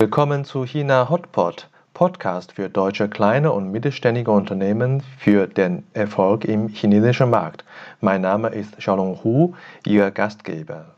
Willkommen zu China Hotpot, Podcast für deutsche kleine und mittelständige Unternehmen für den Erfolg im chinesischen Markt. Mein Name ist Xiaolong Hu, Ihr Gastgeber.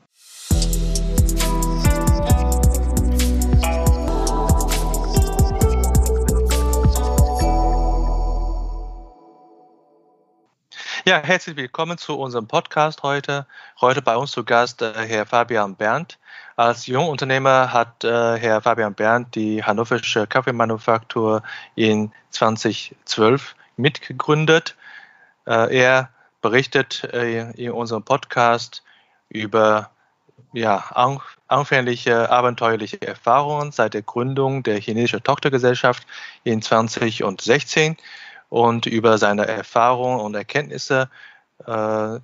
Ja, herzlich willkommen zu unserem Podcast heute. Heute bei uns zu Gast äh, Herr Fabian Berndt. Als Jungunternehmer hat äh, Herr Fabian Berndt die hannoversche Kaffeemanufaktur in 2012 mitgegründet. Äh, er berichtet äh, in unserem Podcast über ja, anfängliche abenteuerliche Erfahrungen seit der Gründung der chinesischen Tochtergesellschaft in 2016 und über seine Erfahrungen und Erkenntnisse äh,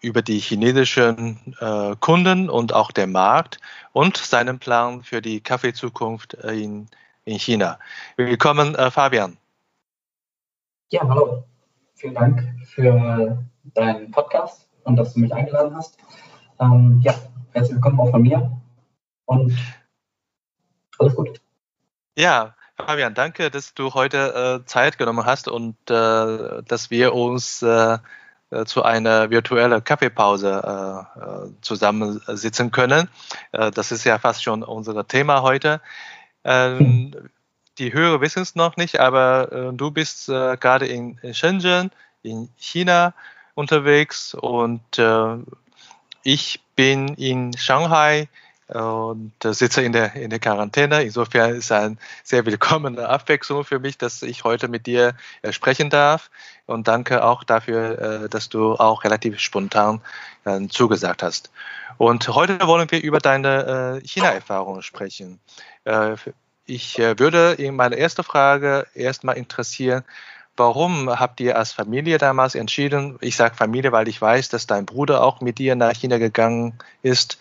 über die chinesischen äh, Kunden und auch den Markt und seinen Plan für die Kaffeezukunft in, in China. Willkommen, äh, Fabian. Ja, hallo. Vielen Dank für deinen Podcast und dass du mich eingeladen hast. Ähm, ja, herzlich willkommen auch von mir und alles gut. Ja, Fabian, danke, dass du heute äh, Zeit genommen hast und äh, dass wir uns äh, äh zu einer virtuellen Kaffeepause äh, äh, zusammensitzen können. das ist ja fast schon unser Thema heute. Ähm, die Hörer wissen es noch nicht, aber du bist gerade in, in Shenzhen, in China unterwegs und ich bin in Shanghai und sitze in der, in der Quarantäne. Insofern ist eine sehr willkommene Abwechslung für mich, dass ich heute mit dir äh, sprechen darf. Und danke auch dafür, äh, dass du auch relativ spontan äh, zugesagt hast. Und heute wollen wir über deine China-Erfahrungen sprechen. Ich würde in meiner ersten Frage erstmal interessieren, Warum habt ihr als Familie damals entschieden? Ich sage Familie, weil ich weiß, dass dein Bruder auch mit dir nach China gegangen ist.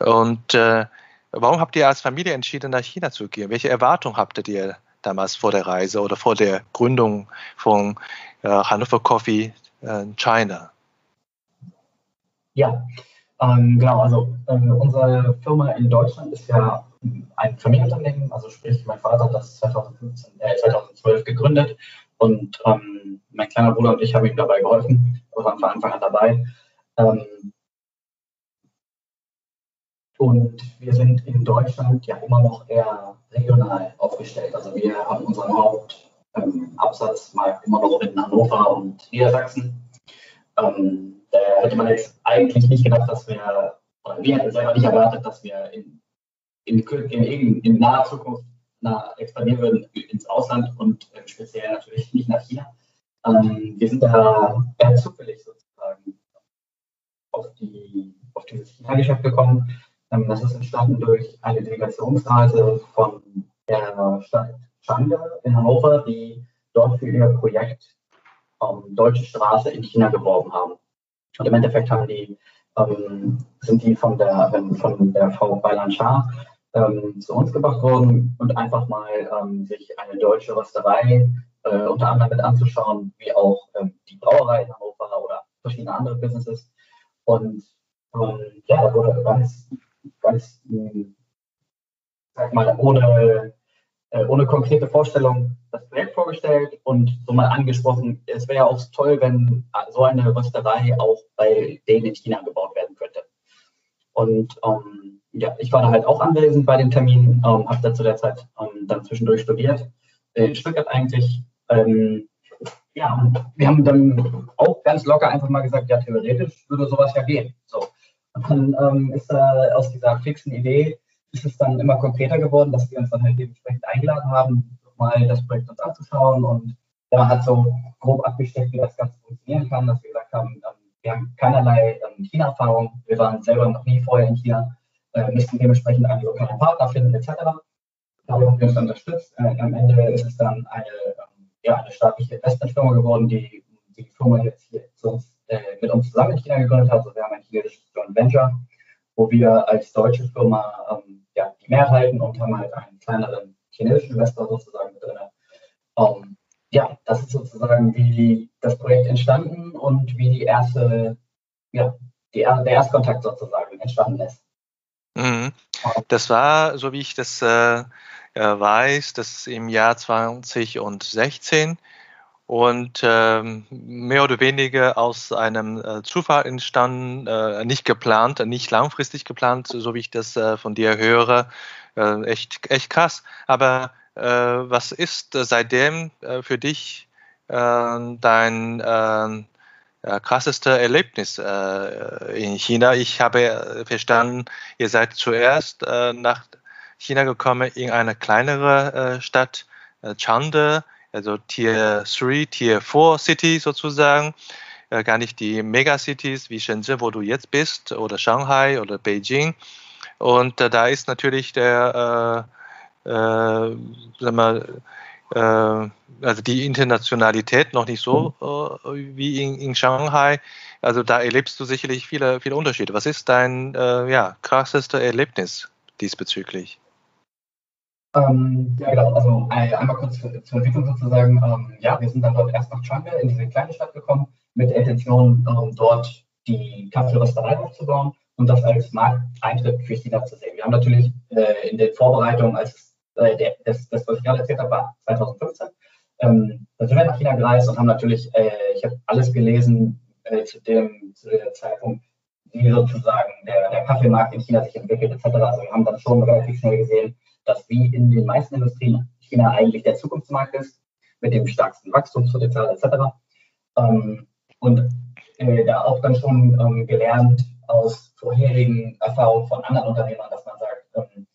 Und äh, warum habt ihr als Familie entschieden, nach China zu gehen? Welche Erwartungen habtet ihr damals vor der Reise oder vor der Gründung von äh, Hannover Coffee äh, China? Ja, ähm, genau. Also äh, unsere Firma in Deutschland ist ja ein Familienunternehmen. Also sprich, mein Vater hat das 2015, 2012 gegründet und ähm, mein kleiner Bruder und ich haben ihm dabei geholfen, wir waren von Anfang an dabei. Ähm, und wir sind in Deutschland ja immer noch eher regional aufgestellt. Also wir haben unseren Hauptabsatzmarkt ähm, immer noch in Hannover und Niedersachsen. Ähm, da hätte man jetzt eigentlich nicht gedacht, dass wir, oder wir hätten selber nicht erwartet, dass wir in, in, in, in naher Zukunft na, expandieren würden ins Ausland und äh, speziell natürlich nicht nach China. Ähm, wir sind da eher zufällig sozusagen auf, die, auf dieses China-Geschäft gekommen. Ähm, das ist entstanden durch eine Delegationsreise von der Stadt Changde in Hannover, die dort für ihr Projekt ähm, Deutsche Straße in China geworben haben. Und im Endeffekt haben die, ähm, sind die von der, von der Frau Bailan Shah ähm, zu uns gebracht worden und einfach mal ähm, sich eine deutsche Rösterei äh, unter anderem mit anzuschauen, wie auch ähm, die Brauerei in Hannover oder verschiedene andere Businesses. Und ähm, ja, da wurde ganz, ganz, hm, sag mal, ohne, äh, ohne konkrete Vorstellung das Projekt vorgestellt und so mal angesprochen, es wäre auch toll, wenn so eine Rösterei auch bei denen in China gebaut werden könnte. Und ähm, ja, ich war da halt auch anwesend bei dem Termin, ähm, habe da zu der Zeit ähm, dann zwischendurch studiert, äh, in Stuttgart eigentlich. Ähm, ja, und wir haben dann auch ganz locker einfach mal gesagt, ja, theoretisch würde sowas ja gehen. So. Und dann ähm, ist da aus dieser fixen Idee, ist es dann immer konkreter geworden, dass wir uns dann halt dementsprechend eingeladen haben, mal das Projekt uns anzuschauen und ja, hat so grob abgesteckt, wie das Ganze funktionieren kann, dass wir gesagt haben, ähm, wir haben keinerlei ähm, China-Erfahrung, wir waren selber noch nie vorher in China äh, müssten dementsprechend einen lokalen Partner finden, etc. Dabei haben wir uns unterstützt. Äh, am Ende ist es dann eine, ähm, ja, eine staatliche Investmentfirma geworden, die die Firma jetzt hier uns, äh, mit uns zusammen in China gegründet hat. Also wir haben ein chinesisches Joint Venture, wo wir als deutsche Firma ähm, ja, die Mehrheiten und haben halt einen kleineren chinesischen Investor sozusagen mit drin. Ähm, ja, das ist sozusagen wie das Projekt entstanden und wie die erste, ja, die, der Erstkontakt sozusagen entstanden ist. Mhm. Das war, so wie ich das äh, weiß, dass im Jahr 2016 und ähm, mehr oder weniger aus einem äh, Zufall entstanden, äh, nicht geplant, nicht langfristig geplant, so wie ich das äh, von dir höre. Äh, echt, echt krass. Aber äh, was ist äh, seitdem äh, für dich äh, dein äh, krasseste Erlebnis äh, in China? Ich habe äh, verstanden, ihr seid zuerst äh, nach China gekommen in eine kleinere äh, Stadt, äh, Chande also Tier 3, Tier 4 City sozusagen, äh, gar nicht die Megacities wie Shenzhen, wo du jetzt bist, oder Shanghai oder Beijing. Und äh, da ist natürlich der, äh, äh, sag mal, äh, also die Internationalität noch nicht so äh, wie in, in, Shanghai. Also da erlebst du sicherlich viele, viele Unterschiede. Was ist dein äh, ja, krasseste Erlebnis diesbezüglich? Ähm, ja, genau. Also äh, einmal kurz zur Entwicklung sozusagen. Ähm, ja, wir sind dann dort erst nach Chang'e in diese kleine Stadt gekommen, mit der Intention, ähm, dort die Kaffeerösterei aufzubauen und das als Markteintritt für China zu sehen. Wir haben natürlich äh, in den Vorbereitungen, als äh, der, das, das, was ich gerade erzählt habe, war 2015. Ähm, da sind wir nach China gereist und haben natürlich, äh, ich habe alles gelesen äh, zu, dem, zu dem Zeitpunkt, wie sozusagen der, der Kaffeemarkt in China sich entwickelt, etc. Also wir haben dann schon relativ schnell gesehen, dass wie in den meisten Industrien China eigentlich der Zukunftsmarkt ist, mit dem stärksten Wachstumspotenzial etc. Ähm, und äh, da auch dann schon ähm, gelernt aus vorherigen Erfahrungen von anderen Unternehmern, dass man sagt, ähm,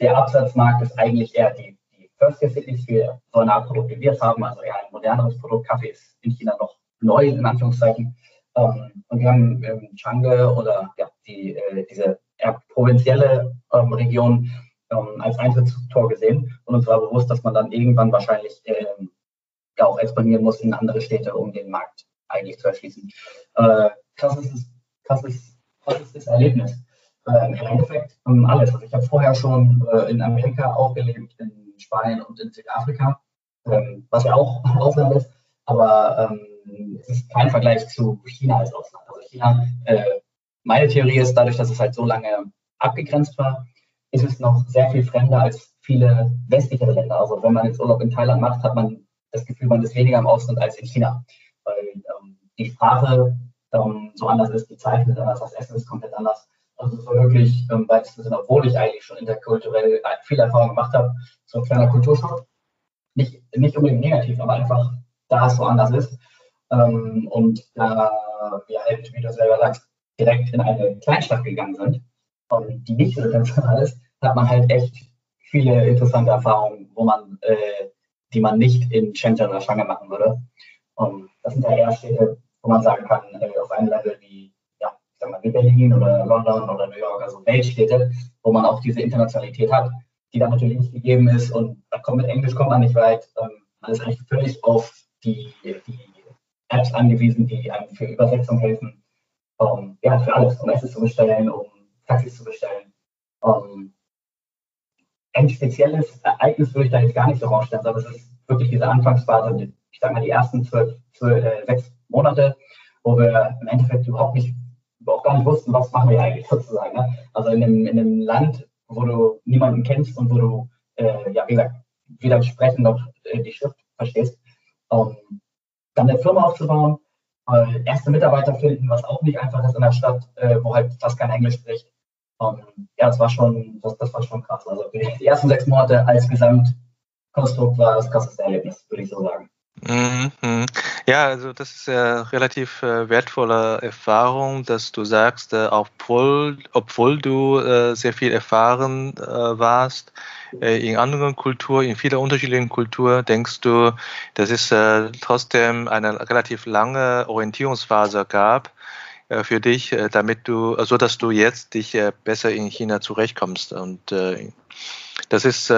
der Absatzmarkt ist eigentlich eher die, die First Year Cities für so eine Art Produkt, wie wir es haben, also eher ein moderneres Produkt. Kaffee ist in China noch neu, in Anführungszeichen. Ähm, und wir haben ähm, Chang'e oder ja, die, äh, diese eher provinzielle ähm, Region ähm, als Eintrittstor gesehen und uns war bewusst, dass man dann irgendwann wahrscheinlich ähm, ja auch expandieren muss in andere Städte, um den Markt eigentlich zu erschließen. Äh, krasses, krasses, krasses Erlebnis. Äh, Im Endeffekt ähm, alles. Also ich habe vorher schon äh, in Amerika auch gelebt, in Spanien und in Südafrika, ähm, was ja auch Ausland ist, aber ähm, es ist kein Vergleich zu China als Ausland. Also China, äh, meine Theorie ist, dadurch, dass es halt so lange abgegrenzt war, ist es noch sehr viel fremder als viele westlichere Länder. Also wenn man jetzt Urlaub in Thailand macht, hat man das Gefühl, man ist weniger im Ausland als in China, weil ähm, die Sprache ähm, so anders ist, die Zeichen sind anders, das Essen ist komplett anders. Also so wirklich ähm, weitesten Sinne, obwohl ich eigentlich schon interkulturell viel Erfahrung gemacht habe, so ein kleiner Kulturschock. Nicht, nicht unbedingt negativ, aber einfach, da es so anders ist. Ähm, und da wir halt, wie du selber sagst, direkt in eine Kleinstadt gegangen sind, und die nicht so international ist, hat man halt echt viele interessante Erfahrungen, wo man, äh, die man nicht in Shenzhen oder Shanghai machen würde. Und das sind ja eher Städte, wo man sagen kann, äh, auf einem Level wie, sag mal, wie Berlin oder London oder New York, also Weltstädte, wo man auch diese Internationalität hat, die dann natürlich nicht gegeben ist. Und mit Englisch kommt man nicht weit. Ähm, man ist eigentlich völlig auf die, die Apps angewiesen, die einem für Übersetzung helfen. Um, ja, für alles, um Essen zu bestellen, um Taxis zu bestellen. Ähm, ein spezielles Ereignis würde ich da jetzt gar nicht so rausstellen, aber es ist wirklich diese Anfangsphase, ich sage mal die ersten zwölf, zwölf äh, sechs Monate, wo wir im Endeffekt überhaupt nicht, auch gar nicht wussten, was machen wir eigentlich sozusagen. Ne? Also in einem, in einem Land, wo du niemanden kennst und wo du, äh, ja, wie gesagt, weder sprechen noch äh, die Schrift verstehst, ähm, dann eine Firma aufzubauen, äh, erste Mitarbeiter finden, was auch nicht einfach ist in der Stadt, äh, wo halt fast kein Englisch spricht. Und ja, das war schon, das, das war schon krass. Also die ersten sechs Monate als Gesamtkonstrukt war das krasseste Erlebnis, würde ich so sagen. Mhm. Ja, also das ist ja relativ äh, wertvolle Erfahrung, dass du sagst, äh, obwohl, obwohl du äh, sehr viel erfahren warst in anderen Kulturen, in vielen unterschiedlichen Kulturen, denkst du, dass es trotzdem eine relativ lange Orientierungsphase gab für dich, damit du, so also dass du jetzt dich besser in China zurechtkommst. Und das ist,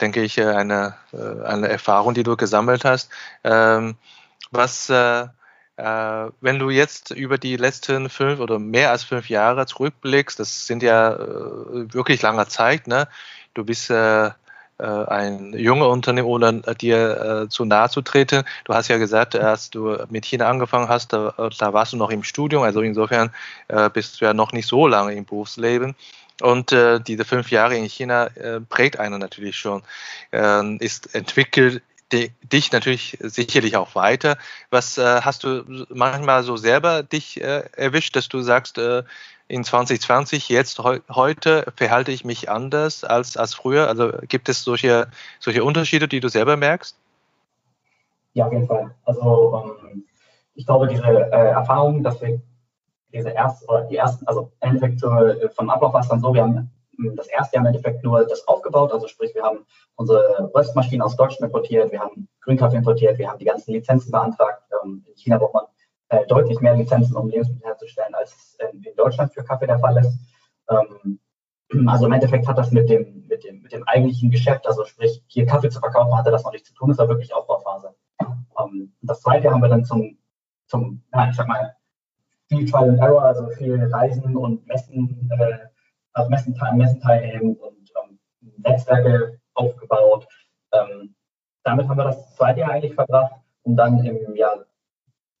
denke ich, eine, eine Erfahrung, die du gesammelt hast. Ähm, was, wenn du jetzt über die letzten fünf oder mehr als fünf Jahre zurückblickst, das sind ja wirklich lange Zeit, ne? Du bist äh, ein junger Unternehmen, ohne dir äh, zu nahe zu treten. Du hast ja gesagt, als du mit China angefangen hast, da, da warst du noch im Studium, also insofern äh, bist du ja noch nicht so lange im Berufsleben. Und äh, diese fünf Jahre in China äh, prägt einen natürlich schon, äh, ist entwickelt dich natürlich sicherlich auch weiter. Was äh, hast du manchmal so selber dich äh, erwischt, dass du sagst, äh, in 2020, jetzt heu, heute verhalte ich mich anders als, als früher? Also gibt es solche, solche Unterschiede, die du selber merkst? Ja, auf jeden Fall. Also ähm, ich glaube, diese Erfahrung, dass wir diese oder die ersten, also im Endeffekt äh, vom Ablauf war es dann so, wir haben das erste Jahr im Endeffekt nur das aufgebaut, also sprich, wir haben unsere Röstmaschinen aus Deutschland importiert, wir haben Grünkaffee importiert, wir haben die ganzen Lizenzen beantragt. Ähm, in China braucht man äh, deutlich mehr Lizenzen, um Lebensmittel herzustellen, als es in Deutschland für Kaffee der Fall ist. Ähm, also im Endeffekt hat das mit dem, mit dem, mit dem eigentlichen Geschäft, also sprich, hier Kaffee zu verkaufen, hatte das noch nichts zu tun, das war wirklich Aufbauphase. Ähm, das zweite haben wir dann zum, zum, ja, ich sag mal, viel Trial and Error, also viel Reisen und Messen, äh, also Messen, Messen teilnehmen und ähm, Netzwerke aufgebaut. Ähm, damit haben wir das zweite Jahr eigentlich verbracht, um dann im Jahr,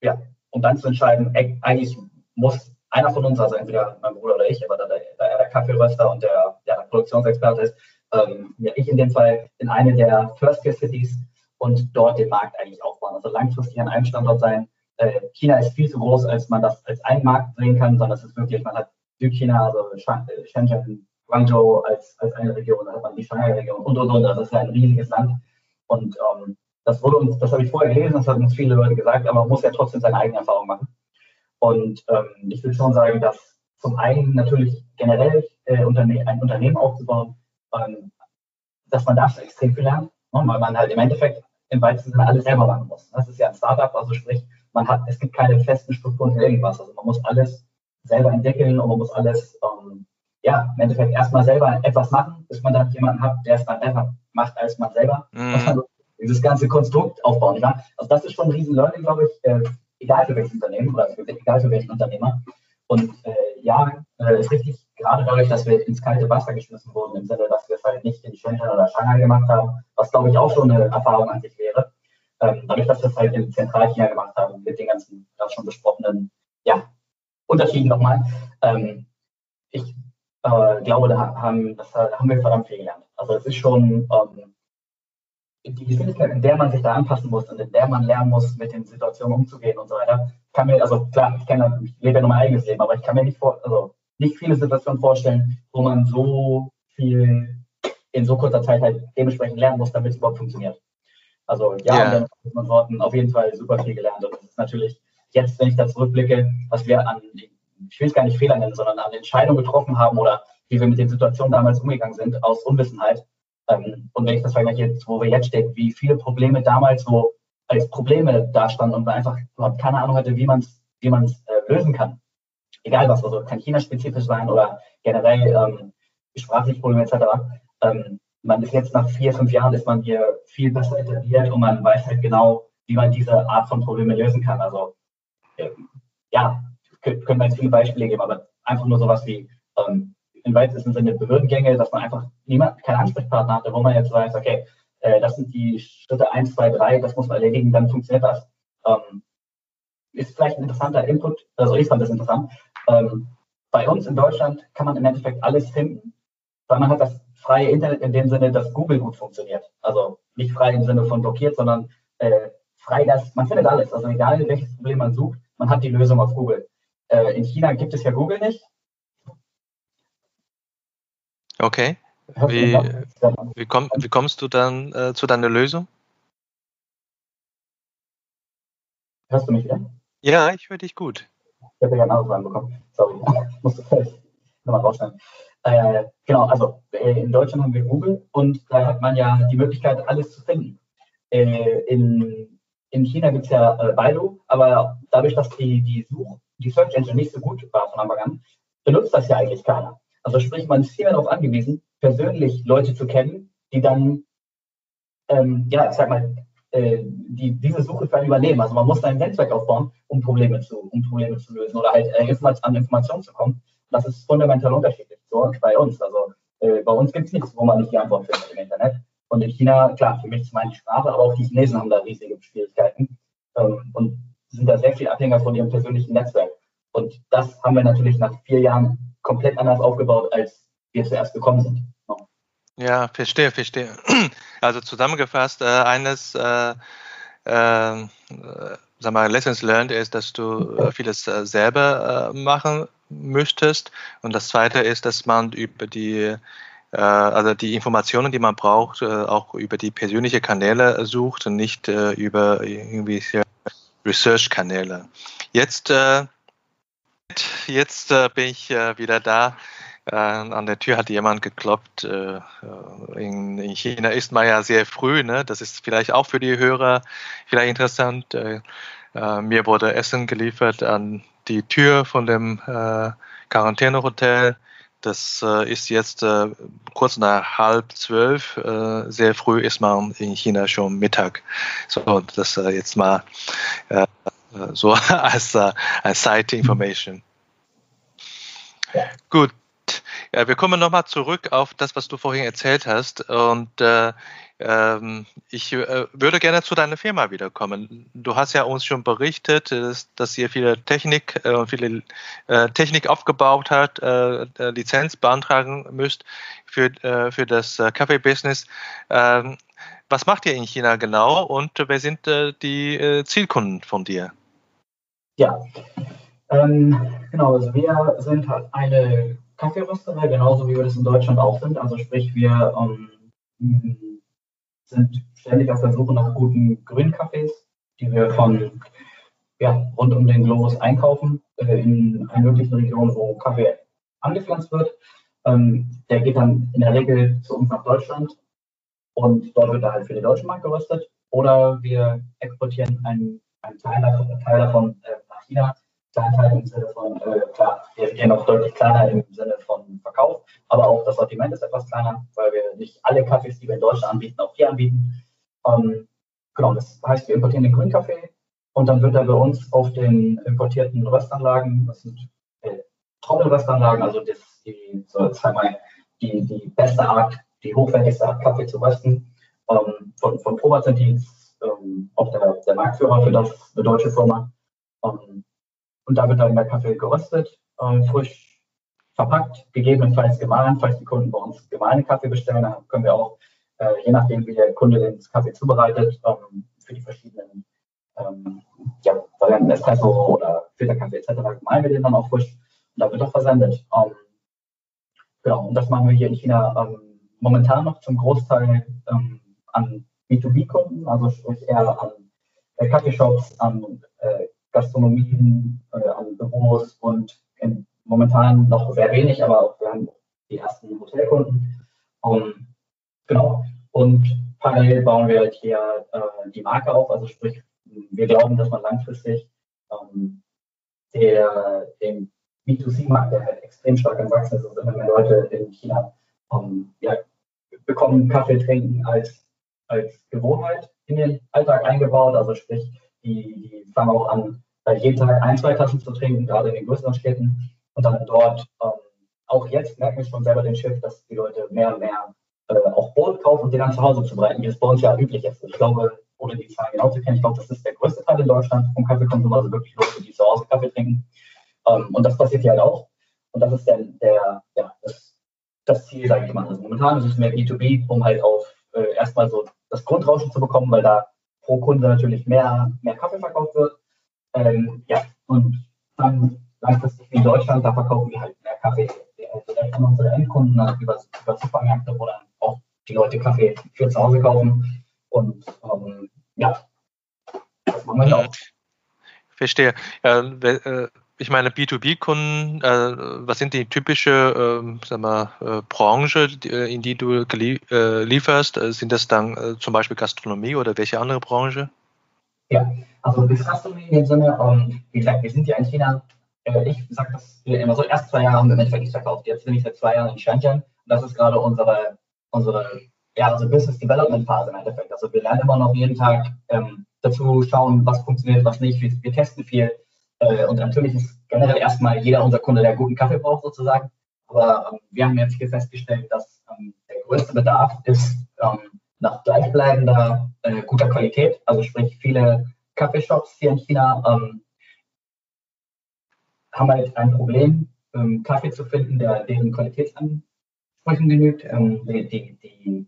ja, um dann zu entscheiden, eigentlich muss einer von uns, also entweder mein Bruder oder ich, aber da, da er der Kaffeeröster und der, der Produktionsexperte ist, ähm, ja, ich in dem Fall in eine der First-Tier-Cities und dort den Markt eigentlich aufbauen. Also langfristig an einem Standort sein. Äh, China ist viel zu groß, als man das als einen Markt sehen kann, sondern es ist wirklich, man hat Südchina, also äh, Shenzhen, Guangzhou als, als eine Region, dann hat man die Shanghai-Region und und und. Das ist ja ein riesiges Land. Und ähm, das wurde uns, das habe ich vorher gelesen, das haben uns viele Leute gesagt, aber man muss ja trotzdem seine eigene Erfahrung machen. Und ähm, ich würde schon sagen, dass zum einen natürlich generell äh, Unterne ein Unternehmen aufzubauen, ähm, dass man da extrem viel lernt, ne? weil man halt im Endeffekt im weitesten Sinne alles selber machen muss. Das ist ja ein Startup, also sprich, man hat, es gibt keine festen Strukturen für irgendwas. Also man muss alles selber entwickeln und man muss alles, ähm, ja, im Endeffekt erstmal selber etwas machen, bis man dann jemanden hat, der es dann besser macht als man selber. Mhm. Also dieses ganze Konstrukt aufbauen. Ja? Also das ist schon ein riesen Learning, glaube ich, äh, egal für welches Unternehmen oder egal für welchen Unternehmer. Und äh, ja, äh, ist richtig, gerade dadurch, dass wir ins kalte Wasser geschmissen wurden, im Sinne, dass wir es halt nicht in Shenzhen oder Shanghai gemacht haben, was glaube ich auch schon eine Erfahrung an sich wäre. Ähm, dadurch, dass wir es halt in Zentralchina gemacht haben, mit den ganzen gerade schon besprochenen ja, Unterschieden nochmal. Ähm, ich äh, glaube, da haben, das, da haben wir verdammt viel gelernt. Also es ist schon ähm, die Geschwindigkeit, in der man sich da anpassen muss und in der man lernen muss, mit den Situationen umzugehen und so weiter, kann mir, also klar, ich, kenne, ich lebe ja nur mein eigenes Leben, aber ich kann mir nicht, vor, also nicht viele Situationen vorstellen, wo man so viel in so kurzer Zeit halt dementsprechend lernen muss, damit es überhaupt funktioniert. Also ja, yeah. und Worten auf jeden Fall super viel gelernt. Und das ist natürlich jetzt, wenn ich da zurückblicke, was wir an, ich will es gar nicht Fehler nennen, sondern an Entscheidungen getroffen haben oder wie wir mit den Situationen damals umgegangen sind, aus Unwissenheit. Ähm, und wenn ich das vergleiche, wo wir jetzt stehen, wie viele Probleme damals so als Probleme dastanden und man einfach überhaupt keine Ahnung hatte, wie man es wie man's, äh, lösen kann. Egal was, also kann China-spezifisch sein oder generell ähm, sprachliche Probleme etc. Ähm, man ist jetzt nach vier, fünf Jahren ist man hier viel besser etabliert und man weiß halt genau, wie man diese Art von Probleme lösen kann. Also ja, können wir jetzt viele Beispiele geben, aber einfach nur sowas wie ähm, im weitesten Sinne Behördengänge, dass man einfach niemand, keinen Ansprechpartner hatte, wo man jetzt weiß, okay, äh, das sind die Schritte 1, 2, 3, das muss man erledigen, dann funktioniert das. Ähm, ist vielleicht ein interessanter Input, also ich fand das interessant. Ähm, bei uns in Deutschland kann man im Endeffekt alles finden, weil man hat das freie Internet in dem Sinne, dass Google gut funktioniert. Also nicht frei im Sinne von blockiert, sondern äh, frei, dass man findet alles. Also egal welches Problem man sucht, man hat die Lösung auf Google. Äh, in China gibt es ja Google nicht. Okay. Wie, wie, komm, wie kommst du dann äh, zu deiner Lösung? Hörst du mich wieder? Ja, ich höre dich gut. Ich habe ja einen Anruf reinbekommen. Sorry, musst du vielleicht nochmal rausschneiden. Äh, genau, also äh, in Deutschland haben wir Google und da hat man ja die Möglichkeit, alles zu finden. Äh, in in China gibt es ja äh, Baidu, aber dadurch, dass die, die Such, die Search Engine nicht so gut war von Anfang an, benutzt das ja eigentlich keiner. Also sprich, man ist viel darauf angewiesen, persönlich Leute zu kennen, die dann, ähm, ja, ich sag mal, äh, die diese Suche für einen übernehmen. Also man muss ein Netzwerk aufbauen, um Probleme zu, um Probleme zu lösen oder halt äh, an Informationen zu kommen. Das ist fundamental unterschiedlich. So bei uns. Also äh, bei uns gibt es nichts, wo man nicht die Antwort findet im Internet. Und in China, klar, für mich ist meine Sprache, aber auch die Chinesen haben da riesige Schwierigkeiten ähm, und sind da sehr viel abhängiger von ihrem persönlichen Netzwerk. Und das haben wir natürlich nach vier Jahren komplett anders aufgebaut, als wir zuerst gekommen sind. Ja, verstehe, verstehe. Also zusammengefasst, äh, eines äh, äh, sag mal, Lessons learned ist, dass du äh, vieles äh, selber äh, machen müsstest. Und das zweite ist, dass man über die also die Informationen, die man braucht, auch über die persönlichen Kanäle sucht und nicht über irgendwie Research-Kanäle. Jetzt, jetzt bin ich wieder da. an der Tür hat jemand geklopft. in, China ist man ja sehr früh. Ne? Das ist vielleicht auch für die Hörer vielleicht interessant. mir wurde Essen geliefert an die Tür von dem äh, Quarantänehotel. Das äh, ist jetzt äh, kurz nach halb zwölf. Äh, sehr früh ist man in China schon Mittag. So, das äh, jetzt mal äh, so als, äh, als Side Information. Gut, ja, wir kommen nochmal zurück auf das, was du vorhin erzählt hast. Und äh, ähm, ich äh, würde gerne zu deiner Firma wiederkommen. Du hast ja uns schon berichtet, dass, dass ihr viele Technik und äh, viele äh, Technik aufgebaut hat, äh, äh, Lizenz beantragen müsst für, für das Kaffee-Business. Ähm, was macht ihr in China genau und wer sind die Zielkunden von dir? Ja, ähm, genau, also wir sind halt eine Kaffeerösterei, genauso wie wir das in Deutschland auch sind. Also sprich, wir ähm, sind ständig auf der Suche nach guten Grünkaffees, die wir von ja, rund um den Globus einkaufen, äh, in allen möglichen Regionen, wo Kaffee angepflanzt wird. Ähm, der geht dann in der Regel zu uns nach Deutschland und dort wird er halt für den deutschen Markt geröstet. Oder wir exportieren einen, einen Teil davon, Teil davon äh, nach China Kleinteil im Sinne von, äh, klar, wir gehen noch deutlich kleiner im Sinne von Verkauf, aber auch das Sortiment ist etwas kleiner, weil wir nicht alle Kaffees, die wir in Deutschland anbieten, auch hier anbieten. Ähm, genau, das heißt, wir importieren den Grünkaffee und dann wird er bei uns auf den importierten Röstanlagen, das sind äh, Trommelröstanlagen, also das, die, so, wir, die, die beste Art, die hochwertigste Art Kaffee zu rösten. Ähm, von, von Probat ähm, auch der, der Marktführer für das, eine deutsche Firma. Ähm, und da wird dann der Kaffee geröstet, äh, frisch verpackt, gegebenenfalls gemahlen. Falls die Kunden bei uns gemahlenen Kaffee bestellen, dann können wir auch, äh, je nachdem, wie der Kunde den Kaffee zubereitet, ähm, für die verschiedenen ähm, ja, Varianten Espresso oder Filterkaffee etc. gemahlen wir den dann auch frisch und da wird auch versendet. Ähm, genau, und das machen wir hier in China ähm, momentan noch zum Großteil ähm, an B2B-Kunden, also sprich eher an äh, Kaffeeshops, an äh, Gastronomien, äh, an Büros und momentan noch sehr wenig, aber wir haben die ersten Hotelkunden. Um, ähm, genau. Und parallel bauen wir halt hier äh, die Marke auf. Also sprich, wir glauben, dass man langfristig ähm, der, den B2C-Markt, der halt extrem stark am Wachsen ist, also immer mehr Leute in China um, ja, bekommen Kaffee trinken als, als Gewohnheit in den Alltag eingebaut. Also sprich, die, die fangen auch an, jeden Tag ein, zwei Tassen zu trinken, gerade in den größeren Städten. Und dann dort, ähm, auch jetzt merken wir schon selber den Shift, dass die Leute mehr und mehr äh, auch Brot kaufen und den dann zu Hause zu bereiten, wie es bei uns ja üblich ist. Ich glaube, ohne die Zahlen genau zu kennen, ich glaube, das ist der größte Teil in Deutschland vom Kaffeekonsum, also wirklich Leute, die zu Hause Kaffee trinken. Ähm, und das passiert hier halt auch. Und das ist der, der ja, das, das Ziel, sage ich mal. Also momentan ist es mehr B2B, um halt auf äh, erstmal so das Grundrauschen zu bekommen, weil da pro Kunde natürlich mehr, mehr Kaffee verkauft wird. Ähm, ja, und dann langfristig wie in Deutschland, da verkaufen wir halt mehr Kaffee direkt an unsere Endkunden also über, über Supermärkte, wo dann auch die Leute Kaffee für zu Hause kaufen. Und ähm, ja, das machen wir auch. Verstehe. Ja, äh, ich meine, B2B-Kunden, äh, was sind die typische äh, sag Branche, äh, in die du lieferst? Sind das dann zum Beispiel Gastronomie oder welche andere Branche? Ja, also Gastronomie in dem Sinne, ähm, wie gesagt, wir sind ja in China, äh, ich sage das immer so, erst zwei Jahre haben wir im Endeffekt nicht verkauft. Jetzt bin ich seit zwei Jahren in Shenzhen und das ist gerade unsere, unsere ja, also Business Development Phase im Endeffekt. Also wir lernen immer noch jeden Tag ähm, dazu schauen, was funktioniert, was nicht. Wir, wir testen viel. Äh, und natürlich ist generell erstmal jeder unser Kunde, der guten Kaffee braucht sozusagen. Aber ähm, wir haben jetzt hier festgestellt, dass ähm, der größte Bedarf ist ähm, nach gleichbleibender äh, guter Qualität. Also sprich, viele Kaffeeshops hier in China ähm, haben halt ein Problem, ähm, Kaffee zu finden, der deren Qualitätsanforderungen Ansprüchen genügt. Ähm, die, die, die,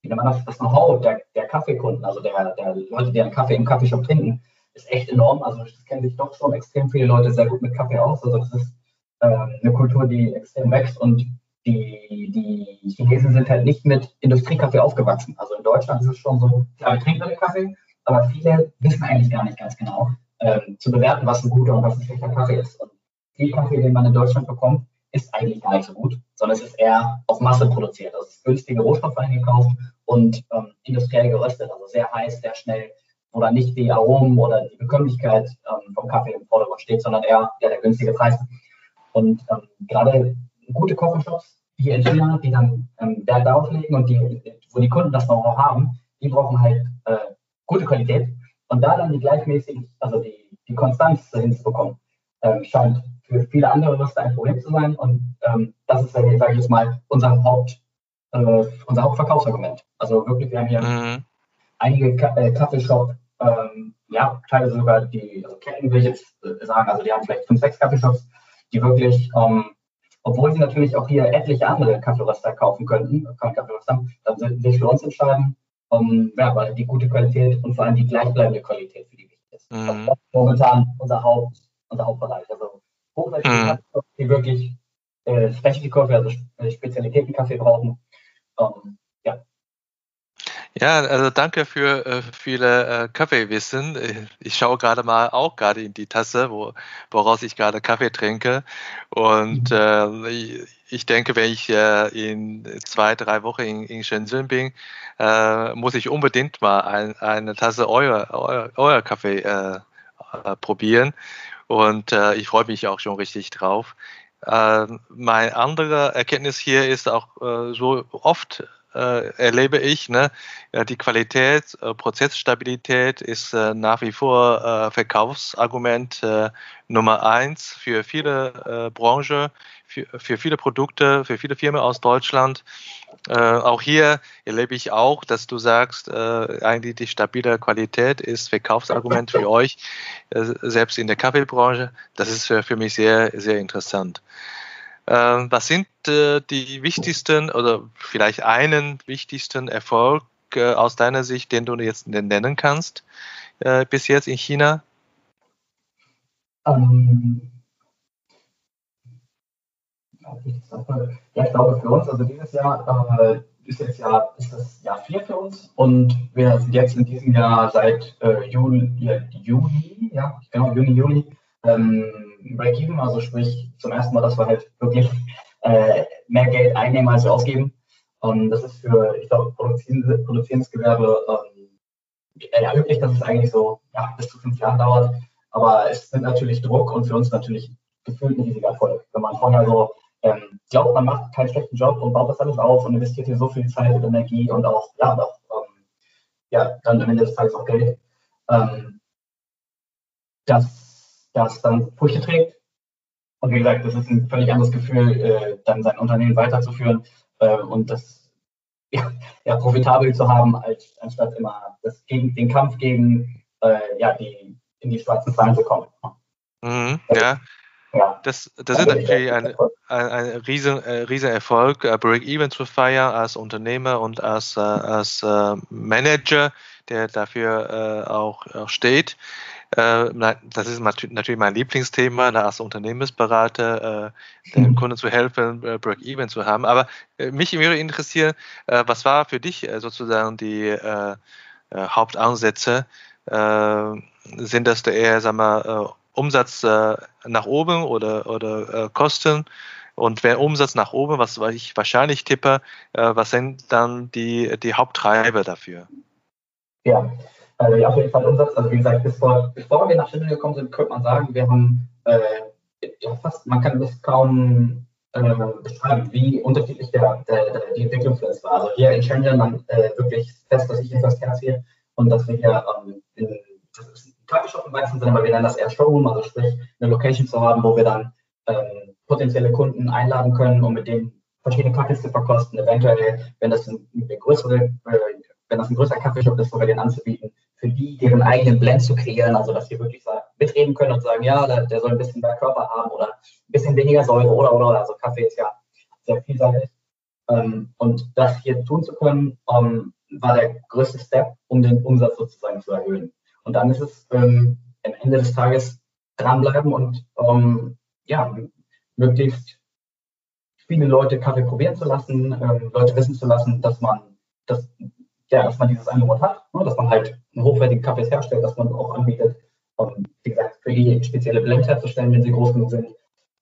wie nennt man das, das Know-how der, der Kaffeekunden, also der, der Leute, die einen Kaffee im Kaffeeshop trinken, ist echt enorm. Also das kennen sich doch schon extrem viele Leute sehr gut mit Kaffee aus. Also das ist äh, eine Kultur, die extrem wächst und die, die Chinesen sind halt nicht mit Industriekaffee aufgewachsen. Also in Deutschland ist es schon so, klar, wir trinken alle Kaffee, aber viele wissen eigentlich gar nicht ganz genau ähm, zu bewerten, was ein guter und was ein schlechter Kaffee ist. Und viel Kaffee, den man in Deutschland bekommt, ist eigentlich gar nicht so gut, sondern es ist eher auf Masse produziert. Also es ist günstige Rohstoffe eingekauft und ähm, industriell geröstet, also sehr heiß, sehr schnell, wo dann nicht die Aromen oder die Bekömmlichkeit ähm, vom Kaffee im Vordergrund steht, sondern eher ja, der günstige Preis. Und ähm, gerade gute Coffeeshops hier in China, die dann ähm, Wert darauf legen und die, wo die Kunden das Know-how haben, die brauchen halt äh, gute Qualität. Und da dann die gleichmäßig, also die, die Konstanz hinzubekommen, ähm, scheint für viele andere Röster ein Problem zu sein. Und ähm, das ist, sage ich jetzt mal, unser, Haupt, äh, unser Hauptverkaufsargument. Also wirklich, wir haben hier mhm. einige Ka äh, Kaffeeshop, ähm, ja, teilweise sogar die also Ketten, will ich jetzt äh, sagen, also die haben vielleicht fünf, sechs Kaffeeshops, die wirklich, ähm, obwohl sie natürlich auch hier etliche andere Kaffeeröster kaufen könnten, Kaffeeröster, dann sind sich für uns entscheiden, um, ja, weil die gute Qualität und vor allem die gleichbleibende Qualität für die wichtig ist. Mhm. Das ist momentan unser, Haupt, unser Hauptbereich. Also hochwertige mhm. Kaffee, die wirklich äh, Specialty Coffee, also äh, Spezialitäten-Kaffee brauchen. Um, ja. Ja, also danke für äh, viele äh, Kaffeewissen. Ich schaue gerade mal auch gerade in die Tasse, wo, woraus ich gerade Kaffee trinke. Und mhm. äh, ich, denke, wenn ich äh, in zwei, drei Wochen in, in Shenzhen bin, äh, muss ich unbedingt mal ein, eine Tasse euer, euer, euer Kaffee äh, probieren. Und ich freue mich auch schon richtig drauf. Äh, meine andere Erkenntnis hier ist auch äh, so oft äh, erlebe ich, ne, die Qualität, äh, Prozessstabilität ist äh, nach wie vor äh, Verkaufsargument äh, Nummer eins für viele Branchen, für, für viele Produkte, für viele Firmen aus Deutschland. Äh, auch hier erlebe ich auch, dass du sagst, äh, eigentlich die stabile Qualität ist Verkaufsargument für euch, äh, selbst in der Kaffeebranche. Das ist für, für mich sehr, sehr interessant. Ähm, was sind äh, die wichtigsten oder vielleicht einen wichtigsten Erfolg äh, aus deiner Sicht, den du jetzt nennen kannst äh, bis jetzt in China? Ähm, ja, ich glaube für uns, also dieses Jahr äh, ist jetzt ja ist das Jahr 4 für uns und wir sind jetzt in diesem Jahr seit äh, Juli, Juni, ja, genau, Juni, Juli, ähm, Break-Even, also sprich zum ersten Mal, dass wir halt wirklich äh, mehr Geld einnehmen, als wir ausgeben. Und das ist für, ich glaube, produzierendes, produzierendes Gewerbe ähm, ja, üblich, dass es eigentlich so ja, bis zu fünf Jahre dauert. Aber es sind natürlich Druck und für uns natürlich gefühlt ein riesiger Erfolg. Wenn man vorher so ähm, glaubt, man macht keinen schlechten Job und baut das alles auf und investiert hier so viel Zeit und Energie und auch, ja, auch ähm, ja, dann am Ende des Tages auch Geld, ähm, dass das dann Früchte trägt. Und wie gesagt, das ist ein völlig anderes Gefühl, äh, dann sein Unternehmen weiterzuführen äh, und das ja, ja, profitabel zu haben, als, anstatt immer das gegen, den Kampf gegen äh, ja, die, in die schwarzen Zahlen zu kommen. Mhm, ja, ja. Das, das ist natürlich ein, ein, ein riesen, äh, riesen Erfolg, äh, Break-Even zu feiern als Unternehmer und als, äh, als Manager, der dafür auch, auch steht. Äh, das ist natürlich mein Lieblingsthema, als Unternehmensberater dem mhm. Kunden zu helfen, Break-Even zu haben. Aber mich würde interessieren, was war für dich sozusagen die Hauptansätze? sind das eher, sagen wir, Umsatz äh, nach oben oder, oder äh, Kosten. Und wenn Umsatz nach oben, was ich wahrscheinlich tippe, äh, was sind dann die, die Haupttreiber dafür? Ja, äh, auf jeden Fall Umsatz. Also wie gesagt, bevor, bevor wir nach Schindel gekommen sind, könnte man sagen, wir haben äh, ja, fast, man kann das kaum äh, beschreiben, wie unterschiedlich der, der, der, die Entwicklung für uns war. Also hier in Shenzhen, man äh, wirklich fest, dass ich etwas herziehe und dass wir hier ähm, in, Kaffeeshop im weitesten Sinne, aber wir nennen das eher Showroom, also sprich eine Location zu haben, wo wir dann ähm, potenzielle Kunden einladen können, um mit denen verschiedene Kaffees zu verkosten. Eventuell, wenn das ein, eine größere, äh, wenn das ein größerer Kaffeeshop ist, wir den anzubieten, für die deren eigenen Blend zu kreieren, also dass sie wirklich mitreden können und sagen, ja, der, der soll ein bisschen mehr Körper haben oder ein bisschen weniger Säure oder oder oder. Also Kaffee ist ja sehr vielseitig. Ähm, und das hier tun zu können, ähm, war der größte Step, um den Umsatz sozusagen zu erhöhen. Und dann ist es ähm, am Ende des Tages dranbleiben und ähm, ja, möglichst viele Leute Kaffee probieren zu lassen, ähm, Leute wissen zu lassen, dass man, dass, ja, dass man dieses Angebot hat, ne, dass man halt einen hochwertigen Kaffee herstellt, dass man auch anbietet, um, wie gesagt, für die spezielle Blend herzustellen, wenn sie groß genug sind.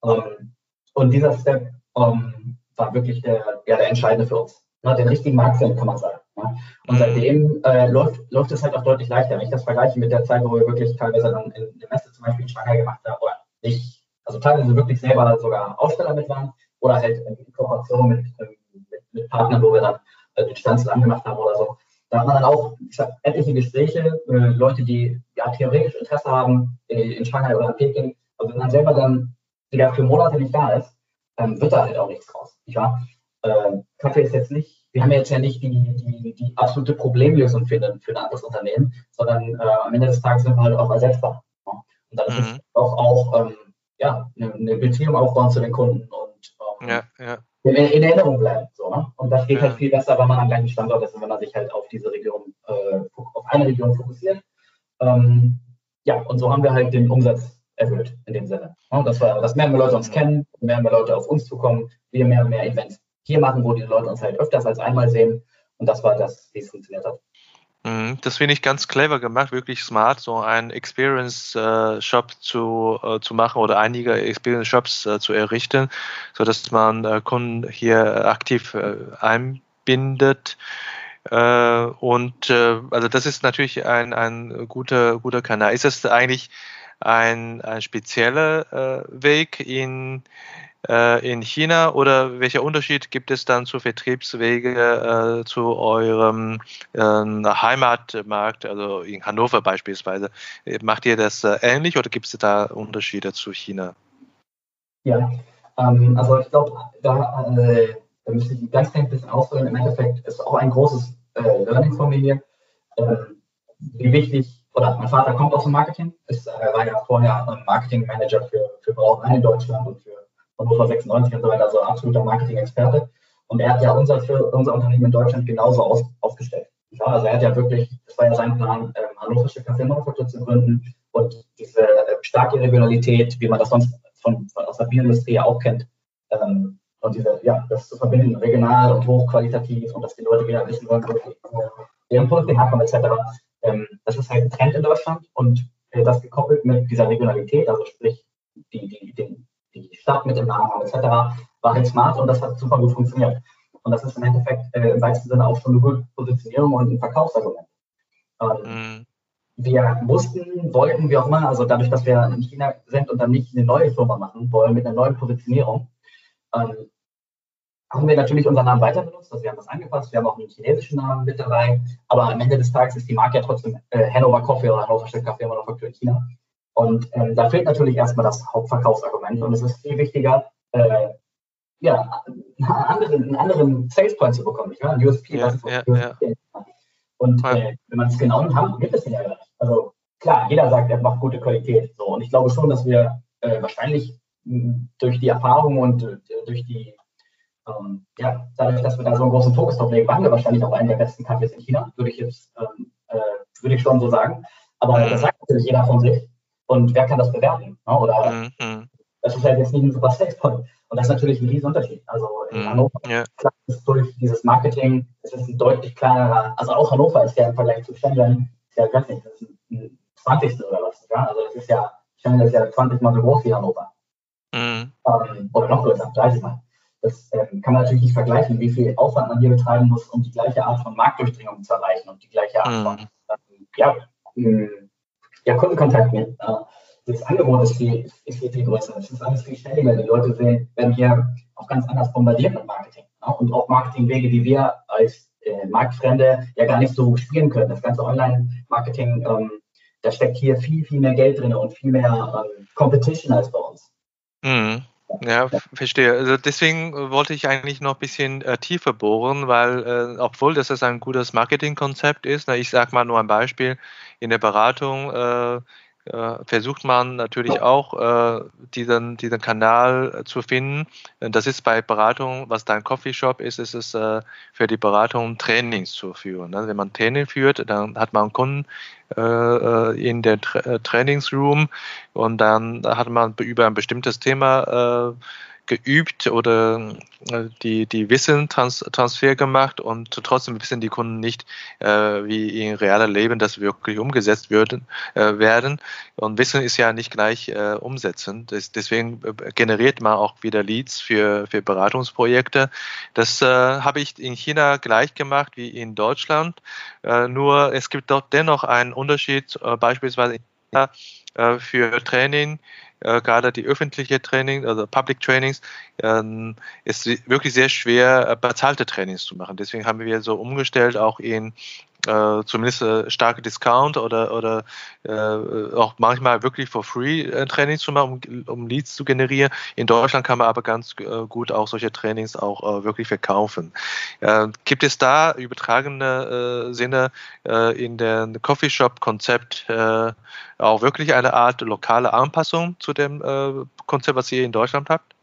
Ähm, und dieser Step ähm, war wirklich der, ja, der entscheidende für uns. Ne, den richtigen Markt finden, kann man sagen. Ja. Und seitdem äh, läuft, läuft es halt auch deutlich leichter. Wenn ich das vergleiche mit der Zeit, wo wir wirklich teilweise dann in der Messe zum Beispiel in Shanghai gemacht haben, oder nicht, also teilweise wirklich selber sogar Aussteller mit waren, oder halt in Kooperation mit, mit, mit Partnern, wo wir dann äh, den Standsland gemacht haben oder so. Da hat man dann auch ich sag, etliche Gespräche, äh, Leute, die ja theoretisch Interesse haben äh, in Shanghai oder in Peking, aber wenn man selber dann wieder für Monate nicht da ist, ähm, wird da halt auch nichts draus. Nicht wahr? Äh, Kaffee ist jetzt nicht, wir haben jetzt ja nicht die, die, die absolute Problemlösung für, ein, für ein anderes Unternehmen, sondern äh, am Ende des Tages sind wir halt auch ersetzbar. Ja? Und dann mhm. ist es auch, auch ähm, ja, eine, eine Beziehung aufbauen zu den Kunden und ähm, ja, ja. In, in, Erinnerung bleiben. So, ne? Und das geht halt viel besser, wenn man am gleichen Standort ist und wenn man sich halt auf diese Region, äh, auf eine Region fokussiert. Ähm, ja, und so haben wir halt den Umsatz erhöht in dem Sinne. Ja, dass, wir, dass mehr und mehr Leute uns kennen, mehr und mehr Leute auf uns zukommen, wir mehr und mehr Events hier machen, wo die Leute uns halt öfters als einmal sehen. Und das war das, wie es funktioniert hat. Mhm, das finde ich ganz clever gemacht, wirklich smart, so einen Experience-Shop zu, äh, zu machen oder einige Experience-Shops äh, zu errichten, sodass man äh, Kunden hier aktiv einbindet. Und also das ist natürlich ein, ein guter, guter Kanal. Ist es eigentlich ein, ein spezieller Weg in äh, in China oder welcher Unterschied gibt es dann zu Vertriebswege äh, zu eurem äh, Heimatmarkt, also in Hannover beispielsweise? Macht ihr das äh, ähnlich oder gibt es da Unterschiede zu China? Ja, ähm, also ich glaube, da, äh, da müsste ich ganz klein bisschen ausholen. Im Endeffekt ist auch ein großes äh, Learning von mir, ähm, wie wichtig oder mein Vater kommt aus dem Marketing, ist, er war ja vorher Marketingmanager für, für Brauereien in Deutschland und für Hannover 96 und so weiter, also absoluter Marketing-Experte. Und er hat ja unser, für unser Unternehmen in Deutschland genauso aus, aufgestellt. Ja, also er hat ja wirklich, das war ja sein Plan, ähm, hannoversche Kaffeemanufaktur zu gründen und diese äh, starke Regionalität, wie man das sonst von, von aus der Bierindustrie ja auch kennt, ähm, und diese, ja, das zu verbinden, regional und hochqualitativ und dass die Leute wieder wissen wollen, wo deren Produkte herkommen, etc. Ähm, das ist halt ein Trend in Deutschland und äh, das gekoppelt mit dieser Regionalität, also sprich die, die, den, die Stadt mit dem Namen etc., war halt smart und das hat super gut funktioniert. Und das ist im Endeffekt äh, im weitesten Sinne auch schon eine gute Positionierung und ein Verkaufsargument. Ähm, mhm. Wir mussten, wollten, wie auch immer, also dadurch, dass wir in China sind und dann nicht eine neue Firma machen wollen mit einer neuen Positionierung, ähm, haben wir natürlich unseren Namen weiter benutzt. Also wir haben das angepasst, wir haben auch einen chinesischen Namen mit dabei, aber am Ende des Tages ist die Marke ja trotzdem äh, Hannover Coffee oder Hannover Stadt Kaffee Manufaktur in China. Und ähm, da fehlt natürlich erstmal das Hauptverkaufsargument und es ist viel wichtiger, äh, ja, einen anderen, einen anderen Sales Point zu bekommen, nicht wahr? Ein USP, ja, ja, USP. Ja. Und äh, wenn man es genau haben, gibt es den ja gar nicht. Also klar, jeder sagt, er macht gute Qualität. So. Und ich glaube schon, dass wir äh, wahrscheinlich mh, durch die Erfahrung und äh, durch die, ähm, ja, dadurch, dass wir da so einen großen Fokus drauf legen, waren wir wahrscheinlich auch einen der besten Kaffees in China, würde ich jetzt, ähm, äh, würde ich schon so sagen. Aber mhm. das sagt natürlich jeder von sich. Und wer kann das bewerten? Ne? Oder mhm. das ist halt jetzt nicht ein super Sales-Point. Und das ist natürlich ein Riesenunterschied. Also in mhm. Hannover ja. ist durch dieses Marketing, es ist ein deutlich kleinerer, also auch Hannover ist ja im Vergleich zu Shenzhen, ist ja ganz nicht, das ist ein 20. oder was. Ja? Also das ist ja, Shenzhen ist ja 20 Mal so groß wie Hannover. Mhm. Ähm, oder noch größer, 30 Mal. Das ähm, kann man natürlich nicht vergleichen, wie viel Aufwand man hier betreiben muss, um die gleiche Art von Marktdurchdringung zu erreichen und die gleiche Art von, mhm. ähm, ja, ja, Kundenkontakt mit. Äh, das Angebot ist viel, ist viel, viel größer. Es ist alles viel schneller. Die Leute sehen, werden hier auch ganz anders bombardiert mit Marketing. Ja, und auch Marketingwege, die wir als äh, Marktfremde ja gar nicht so spielen können. Das ganze Online-Marketing, ähm, da steckt hier viel, viel mehr Geld drin und viel mehr ähm, Competition als bei uns. Mhm. Ja, verstehe. Also deswegen wollte ich eigentlich noch ein bisschen äh, tiefer bohren, weil äh, obwohl das ein gutes Marketingkonzept ist, na, ich sage mal nur ein Beispiel, in der Beratung, äh, äh, versucht man natürlich auch äh, diesen, diesen Kanal zu finden. Das ist bei Beratung, was dein Coffeeshop ist, ist es äh, für die Beratung Trainings zu führen. Ne? Wenn man Training führt, dann hat man Kunden äh, in der Tra Trainingsroom. Und dann hat man über ein bestimmtes Thema äh, geübt oder äh, die, die Wissen trans, Transfer gemacht und trotzdem wissen die Kunden nicht, äh, wie in realer Leben das wirklich umgesetzt würden, äh, werden. Und Wissen ist ja nicht gleich äh, umsetzen. Das, deswegen äh, generiert man auch wieder Leads für, für Beratungsprojekte. Das äh, habe ich in China gleich gemacht wie in Deutschland. Äh, nur es gibt doch dennoch einen Unterschied, äh, beispielsweise in China, äh, für Training äh, gerade die öffentliche Training, also Public Trainings, ähm, ist wirklich sehr schwer, äh, bezahlte Trainings zu machen. Deswegen haben wir so umgestellt, auch in äh, zumindest äh, starke Discount oder, oder äh, auch manchmal wirklich for free äh, Trainings zu machen, um, um Leads zu generieren. In Deutschland kann man aber ganz äh, gut auch solche Trainings auch äh, wirklich verkaufen. Äh, gibt es da übertragene äh, Sinne äh, in dem Coffeeshop-Konzept äh, auch wirklich eine Art lokale Anpassung zu dem äh, Konzept, was ihr in Deutschland habt?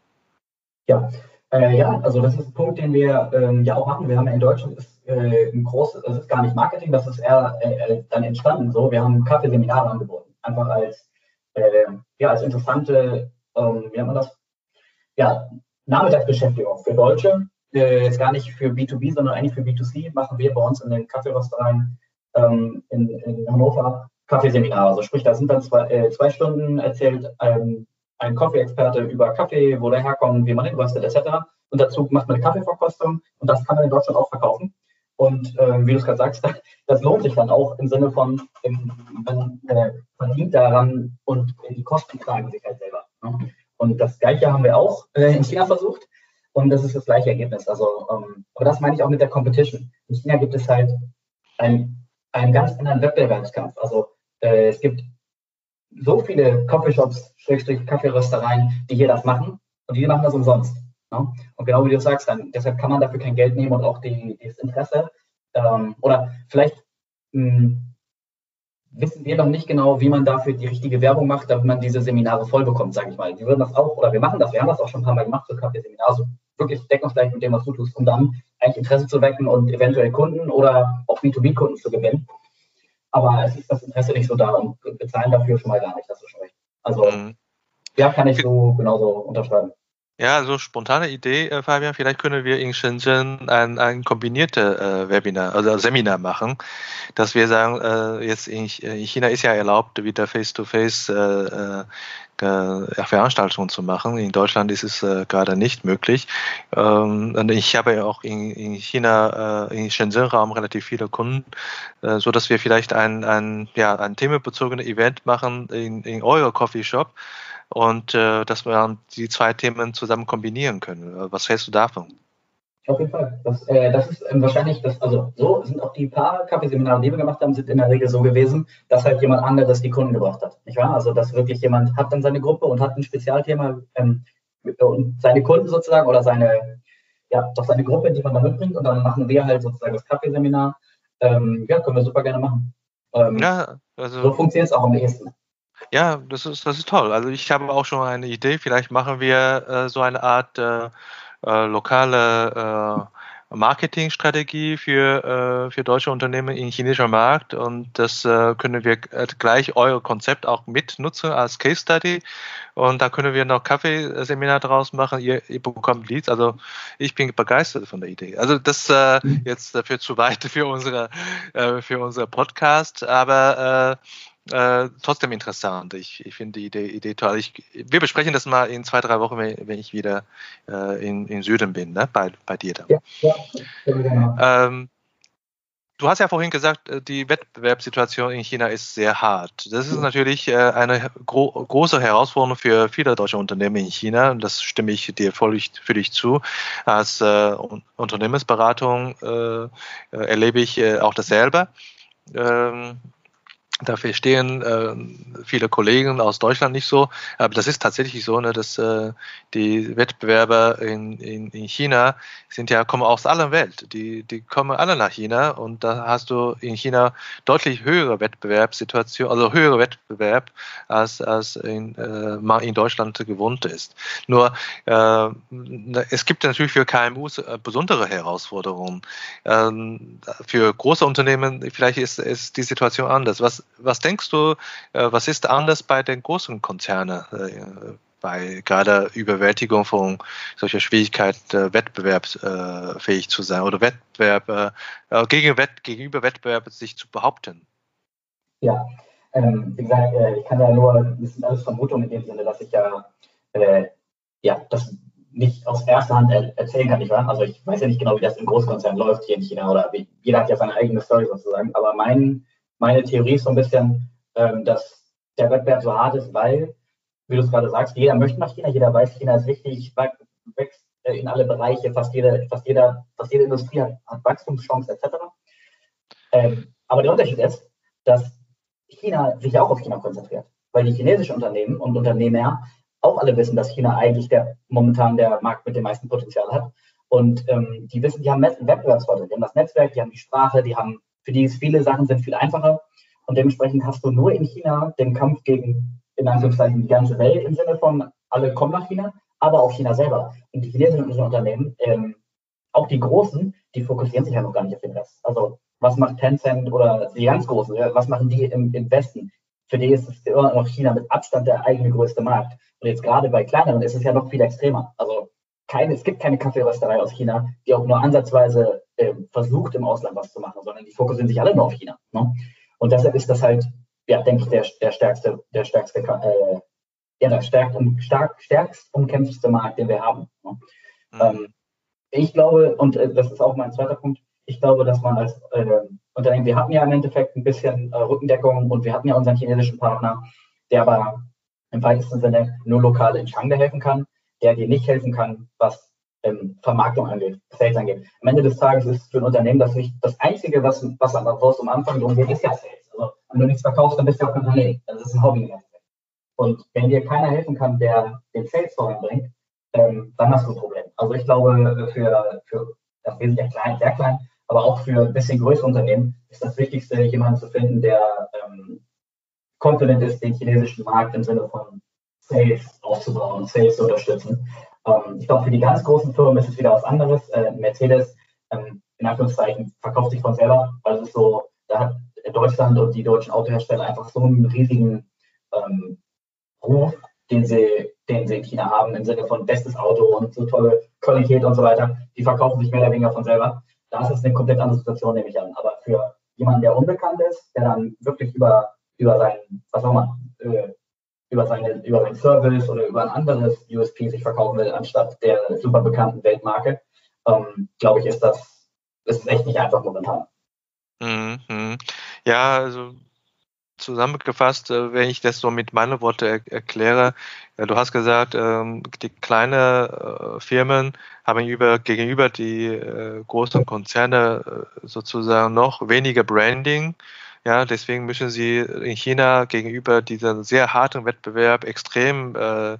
Ja, äh, ja, also das ist ein Punkt, den wir ähm, ja auch machen. Wir haben ja in Deutschland ist, äh, ein großes, das ist gar nicht Marketing, das ist eher äh, dann entstanden so. Wir haben Kaffeeseminare angeboten, einfach als, äh, ja, als interessante, ähm, wie nennt man das? Ja, Nachmittagsbeschäftigung für Deutsche. Äh, jetzt gar nicht für B2B, sondern eigentlich für B2C machen wir bei uns in den Kaffeeröstereien ähm, in, in Hannover Kaffeeseminare. Also sprich, da sind dann zwei, äh, zwei Stunden erzählt ähm, ein Kaffee-Experte über Kaffee, wo der herkommt, wie man den röstet, etc. Und dazu macht man eine Kaffeeverkostung und das kann man in Deutschland auch verkaufen. Und äh, wie du es gerade sagst, das lohnt sich dann auch im Sinne von, man äh, verdient daran und die Kosten tragen sich halt selber. Ne? Und das Gleiche haben wir auch äh, in China versucht und das ist das gleiche Ergebnis. Also, ähm, aber das meine ich auch mit der Competition. In China gibt es halt einen, einen ganz anderen Wettbewerbskampf. Also äh, es gibt so viele Coffeeshops, Kaffeeröstereien, die hier das machen und die machen das umsonst. Ne? Und genau wie du sagst, dann deshalb kann man dafür kein Geld nehmen und auch die, das Interesse. Ähm, oder vielleicht mh, hm, wissen wir noch nicht genau, wie man dafür die richtige Werbung macht, damit man diese Seminare voll bekommt, sage ich mal. Wir würden das auch, oder wir machen das, wir haben das auch schon ein paar Mal gemacht, so Kaffeeseminar, so wirklich deckungsgleich mit dem, was du tust, um dann eigentlich Interesse zu wecken und eventuell Kunden oder auch B2B-Kunden zu gewinnen. Aber es ist das Interesse nicht so da und bezahlen dafür schon mal gar nicht, das ist schon recht. Also, mhm. ja, kann ich so genauso unterschreiben. Ja, so spontane Idee, äh, Fabian, vielleicht können wir in Shenzhen ein, ein kombinierte äh, Webinar, also Seminar machen, dass wir sagen, äh, jetzt in, in, China ist ja erlaubt, wieder Face-to-Face -face, äh, äh, Veranstaltungen zu machen. In Deutschland ist es äh, gerade nicht möglich. Ähm, und ich habe ja auch in, in China, äh, in Shenzhen-Raum relativ viele Kunden, äh, so dass wir vielleicht ein, ein, ja, ein themenbezogenes Event machen in, in eurer Coffee Shop und äh, dass wir die zwei Themen zusammen kombinieren können. Was hältst du davon? Auf jeden Fall. Das, äh, das ist ähm, wahrscheinlich, das, also so sind auch die paar Kaffeeseminare, die wir gemacht haben, sind in der Regel so gewesen, dass halt jemand anderes die Kunden gebracht hat. Nicht wahr? Also dass wirklich jemand hat dann seine Gruppe und hat ein Spezialthema ähm, und seine Kunden sozusagen oder seine, ja, doch seine Gruppe, die man da mitbringt und dann machen wir halt sozusagen das Kaffeeseminar. Ähm, ja, können wir super gerne machen. Ähm, ja, also so funktioniert es auch am ehesten. Ja, das ist, das ist toll. Also ich habe auch schon eine Idee. Vielleicht machen wir äh, so eine Art äh, äh, lokale äh, Marketingstrategie für, äh, für deutsche Unternehmen im chinesischen Markt und das äh, können wir gleich euer Konzept auch mitnutzen als Case Study und da können wir noch Kaffeeseminar draus machen. Ihr, ihr bekommt Leads. Also ich bin begeistert von der Idee. Also das äh, mhm. jetzt dafür zu weit für unsere für unser Podcast, aber äh, trotzdem interessant. Ich, ich finde die Idee, Idee toll. Ich, wir besprechen das mal in zwei, drei Wochen, wenn, wenn ich wieder äh, in, in Süden bin, ne? bei, bei dir dann. Ja, ja. Ähm, du hast ja vorhin gesagt, äh, die Wettbewerbssituation in China ist sehr hart. Das ist natürlich äh, eine gro große Herausforderung für viele deutsche Unternehmen in China und das stimme ich dir völlig, völlig zu. Als äh, Unternehmensberatung erlebe ich auch dasselbe. Ähm, da verstehen äh, viele Kollegen aus Deutschland nicht so, aber das ist tatsächlich so, ne, dass äh, die Wettbewerber in, in, in China sind ja kommen aus aller Welt. Die, die kommen alle nach China und da hast du in China deutlich höhere Wettbewerbssituation, also höhere Wettbewerb als, als in, äh, man in Deutschland gewohnt ist. Nur äh, es gibt natürlich für KMUs äh, besondere Herausforderungen. Ähm, für große Unternehmen vielleicht ist, ist die Situation anders. Was was denkst du, äh, was ist anders bei den großen Konzernen? Äh, bei gerade Überwältigung von solcher Schwierigkeit, äh, wettbewerbsfähig zu sein oder Wettbewerb, gegen gegenüber Wettbewerb sich zu behaupten? Ja, ähm, wie gesagt, ich kann ja nur, das sind alles Vermutungen in dem Sinne, dass ich ja, ja das nicht aus erster Hand er erzählen kann, nicht wahr? Also ich weiß ja nicht genau, wie das im Großkonzern läuft hier in China oder wie, jeder hat ja seine eigene Story sozusagen, aber mein meine Theorie ist so ein bisschen, ähm, dass der Wettbewerb so hart ist, weil, wie du es gerade sagst, jeder möchte nach China, jeder weiß, China ist wichtig, wächst äh, in alle Bereiche, fast jede, fast jeder, fast jede Industrie hat, hat Wachstumschancen etc. Ähm, aber der Unterschied ist, dass China sich auch auf China konzentriert, weil die chinesischen Unternehmen und Unternehmer auch alle wissen, dass China eigentlich der momentan der Markt mit dem meisten Potenzial hat. Und ähm, die wissen, die haben einen. Die haben das Netzwerk, die haben die Sprache, die haben für die viele Sachen sind viel einfacher. Und dementsprechend hast du nur in China den Kampf gegen, in Anführungszeichen, die ganze Welt im Sinne von, alle kommen nach China, aber auch China selber. Und die chinesischen Unternehmen, ähm, auch die großen, die fokussieren sich ja noch gar nicht auf den Rest. Also, was macht Tencent oder die ganz großen, was machen die im, im Westen? Für die ist es immer noch China mit Abstand der eigene größte Markt. Und jetzt gerade bei kleineren ist es ja noch viel extremer. Also, keine, es gibt keine Kaffeerösterei aus China, die auch nur ansatzweise äh, versucht, im Ausland was zu machen, sondern die fokussieren sich alle nur auf China. Ne? Und deshalb ist das halt, ja, denke ich, der, der stärkste, der stärkste, äh, ja, der stärk, um, stark, stärkst umkämpfteste Markt, den wir haben. Ne? Mhm. Ähm, ich glaube, und äh, das ist auch mein zweiter Punkt, ich glaube, dass man als äh, Unternehmen, wir hatten ja im Endeffekt ein bisschen äh, Rückendeckung und wir hatten ja unseren chinesischen Partner, der aber im weitesten Sinne nur lokal in Shanghai helfen kann, der dir nicht helfen kann, was ähm, Vermarktung angeht, Sales angeht. Am Ende des Tages ist für ein Unternehmen das nicht das Einzige, was, was was am Anfang drum geht, ist ja Sales. Also, wenn du nichts verkaufst, dann bist du auch kein Unternehmen. Das ist ein Hobby. Und wenn dir keiner helfen kann, der den Sales voranbringt, ähm, dann hast du ein Problem. Also ich glaube, für, für das wir sind ja klein, sehr klein, aber auch für ein bisschen größere Unternehmen ist das Wichtigste, jemanden zu finden, der ähm, confident ist, den chinesischen Markt im Sinne von Sales aufzubauen, Sales zu unterstützen. Ähm, ich glaube, für die ganz großen Firmen ist es wieder was anderes. Äh, Mercedes, ähm, in Anführungszeichen, verkauft sich von selber, weil es ist so, da hat Deutschland und die deutschen Autohersteller einfach so einen riesigen ähm, Ruf, den sie, den sie in China haben, im Sinne von bestes Auto und so tolle Qualität und so weiter. Die verkaufen sich mehr oder weniger von selber. Da ist es eine komplett andere Situation, nehme ich an. Aber für jemanden, der unbekannt ist, der dann wirklich über, über sein, was auch immer, äh, über, seine, über seinen Service oder über ein anderes USP sich verkaufen will, anstatt der super bekannten Weltmarke, ähm, glaube ich, ist das ist echt nicht einfach momentan. Mhm. Ja, also zusammengefasst, äh, wenn ich das so mit meinen Worten er erkläre, äh, du hast gesagt, ähm, die kleinen äh, Firmen haben über, gegenüber die großen Konzerne sozusagen noch weniger Branding ja, deswegen müssen sie in China gegenüber diesem sehr harten Wettbewerb extrem äh, äh,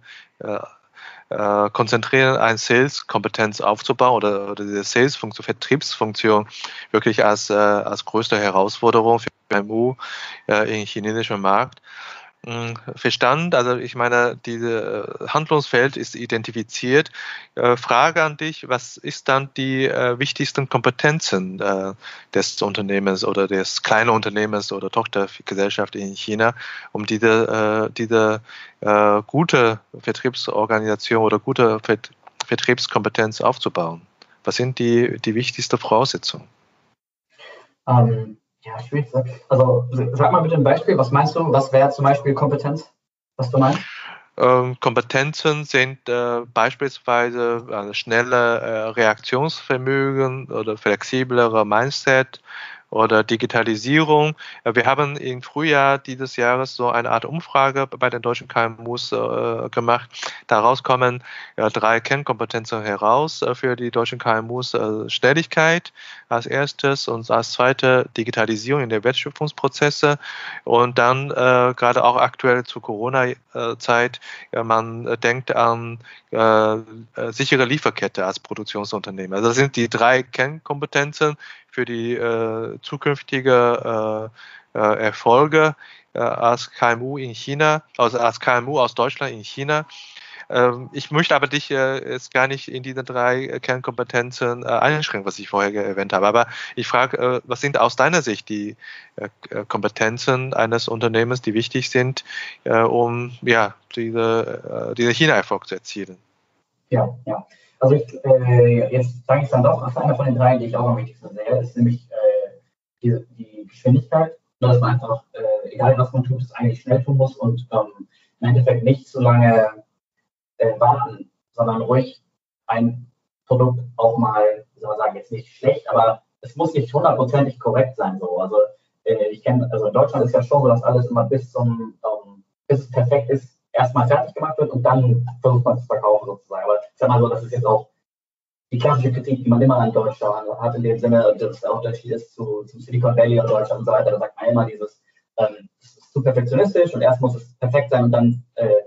äh konzentrieren, eine Sales-Kompetenz aufzubauen oder, oder diese Sales-Funktion, Vertriebsfunktion wirklich als, äh, als größte Herausforderung für MU äh, im chinesischen Markt. Hm, Verstand, also ich meine, dieses äh, Handlungsfeld ist identifiziert. Äh, Frage an dich, was ist dann die äh, wichtigsten Kompetenzen des Unternehmens oder des kleinen Unternehmens oder Tochtergesellschaft in China, um diese, diese gute Vertriebsorganisation oder gute Vertriebskompetenz aufzubauen? Was sind die, die wichtigsten Voraussetzungen? Um ähm, ja, schwierig. Also sag mal bitte ein Beispiel, was meinst du? Was wäre zum Beispiel Kompetenz, was du meinst? Ähm, Kompetenzen sind äh, beispielsweise äh, schnelle äh, Reaktionsvermögen oder flexiblere Mindset oder Digitalisierung. Wir haben im Frühjahr dieses Jahres so eine Art Umfrage bei den deutschen KMUs äh, gemacht. Daraus kommen ja, drei Kernkompetenzen heraus äh, für die deutschen KMUs. Äh, Schnelligkeit als erstes und als zweite Digitalisierung in der Wertschöpfungsprozesse und dann äh, gerade auch aktuell zur Corona-Zeit, man denkt an äh, sichere Lieferkette als Produktionsunternehmen. Also das sind die drei Kernkompetenzen für die äh, zukünftige äh, äh Erfolge äh, als KMU in China, also als KMU aus Deutschland in China. Ähm, ich möchte aber dich äh, jetzt gar nicht in diese drei Kernkompetenzen einschränken, was ich vorher erwähnt habe. Aber ich frage, was sind aus deiner Sicht die Kompetenzen eines Unternehmens, die wichtig sind, um ja, diese, diese China-Erfolg zu erzielen? Ja, ja. Also ich, äh, jetzt sage ich dann doch, was einer von den drei, die ich auch am wichtigsten sehe, ist nämlich äh, die, die, Geschwindigkeit. Dass man einfach, äh, egal was man tut, es eigentlich schnell tun muss und ähm, im Endeffekt nicht zu lange äh, warten, sondern ruhig ein Produkt auch mal, wie soll man sagen, jetzt nicht schlecht, aber es muss nicht hundertprozentig korrekt sein. So. Also äh, ich kenne, also in Deutschland ist ja schon so, dass alles immer bis zum, ähm, bis es perfekt ist, erstmal fertig gemacht wird und dann versucht man es zu verkaufen sozusagen. Aber ich sag mal so, das ist jetzt auch die klassische Kritik, die man immer an Deutschland hat, in dem Sinne, dass der Unterschied ist zu, zum Silicon Valley und Deutschland und so weiter. Da sagt man immer dieses, ähm, es ist zu perfektionistisch und erst muss es perfekt sein und dann äh,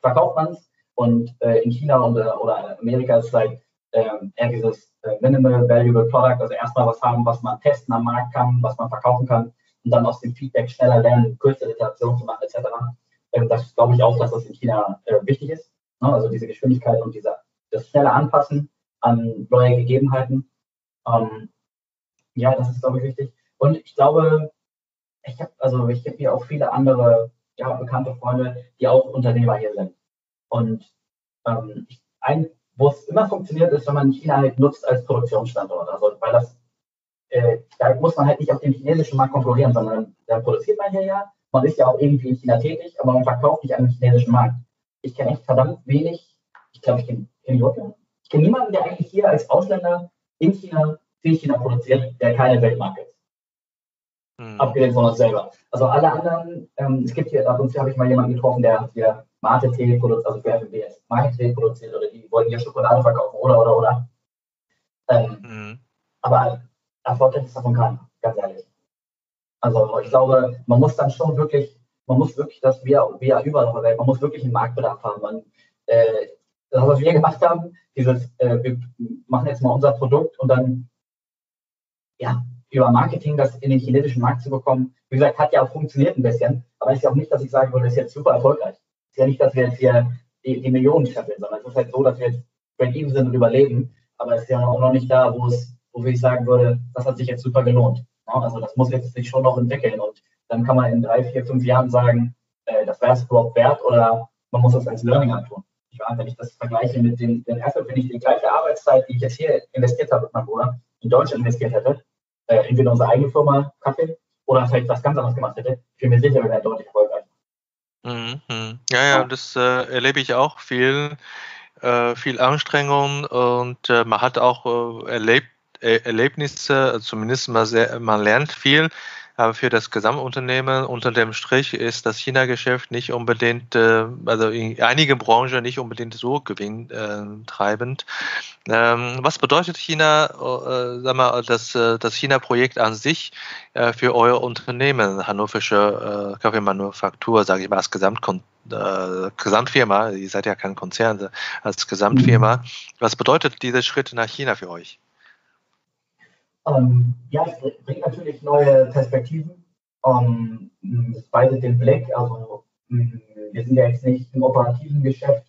verkauft man es. Und äh, in China und, äh, oder Amerika ist es halt ähm, eher dieses äh, Minimal Valuable Product, also erstmal was haben, was man testen am Markt kann, was man verkaufen kann und dann aus dem Feedback schneller lernen, kürzere Iterationen zu machen, etc. Das glaube ich auch, dass das in China äh, wichtig ist. Ne? Also diese Geschwindigkeit und dieser, das schnelle Anpassen an neue Gegebenheiten. Ähm, ja, das ist, glaube ich, wichtig. Und ich glaube, ich habe also ich habe hier auch viele andere ja, bekannte Freunde, die auch Unternehmer hier sind. Und ähm, ein, wo es immer funktioniert, ist, wenn man China halt nutzt als Produktionsstandort. Also weil das äh, da muss man halt nicht auf dem chinesischen Markt konkurrieren, sondern da produziert man hier ja man ist ja auch irgendwie in China tätig, aber man verkauft nicht an den chinesischen Markt. Ich kenne echt verdammt wenig, ich glaube, ich kenne kenn Ich kenne niemanden, der eigentlich hier als Ausländer in China für China produziert, der keine Weltmarke ist. Hm. Abgesehen von uns selber. Also alle anderen, ähm, es gibt hier, ab und zu habe ich mal jemanden getroffen, der hier Mate-Tee produziert, also für FMBS, Mate-Tee produziert oder die wollten hier Schokolade verkaufen oder, oder, oder. Ähm, hm. Aber erfolgreich ist davon keiner, ganz ehrlich. Also ich glaube, man muss dann schon wirklich, man muss wirklich das wie, wie überall auf der Welt, man muss wirklich einen Marktbedarf haben. Man, äh, das, was wir gemacht haben, dieses, äh, wir machen jetzt mal unser Produkt und dann, ja, über Marketing das in den chinesischen Markt zu bekommen, wie gesagt, hat ja auch funktioniert ein bisschen, aber ist ja auch nicht, dass ich sagen würde, das ist jetzt super erfolgreich. Ist ja nicht, dass wir jetzt hier die, die Millionen scheffeln, sondern es ist halt so, dass wir jetzt break-even sind und überleben, aber es ist ja auch noch nicht da, wo es, wo ich sagen würde, das hat sich jetzt super gelohnt. Also das muss jetzt sich schon noch entwickeln und dann kann man in drei, vier, fünf Jahren sagen, äh, das wäre es überhaupt wert oder man muss das als Learning antun. Ich meine, wenn ich das vergleiche mit den, den Effort, wenn ich die gleiche Arbeitszeit, die ich jetzt hier investiert habe mit meinem Bruder, in Deutschland investiert hätte, äh, entweder unsere eigene Firma Kaffee oder vielleicht was ganz anderes gemacht hätte, ich bin mir sicher, wir wären deutlich erfolgreicher. Mhm. Ja, ja, das äh, erlebe ich auch viel, äh, viel Anstrengung und äh, man hat auch äh, erlebt, Erlebnisse, zumindest mal sehr, man lernt viel, aber für das Gesamtunternehmen unter dem Strich ist das China-Geschäft nicht unbedingt, äh, also in einigen Branchen nicht unbedingt so gewinntreibend. Ähm, was bedeutet China, äh, sag mal, das, äh, das China-Projekt an sich für euer Unternehmen, hannoversche Kaffeemanufaktur, sage ich mal, als Gesamtkon Gesamtfirma, ihr seid ja kein Konzern, als Gesamtfirma. Mhm. Was bedeutet dieser Schritt nach China für euch? Ähm, ja, es bringt natürlich neue Perspektiven. Ähm, es weitet den Blick. Also mm, wir sind ja jetzt nicht im operativen Geschäft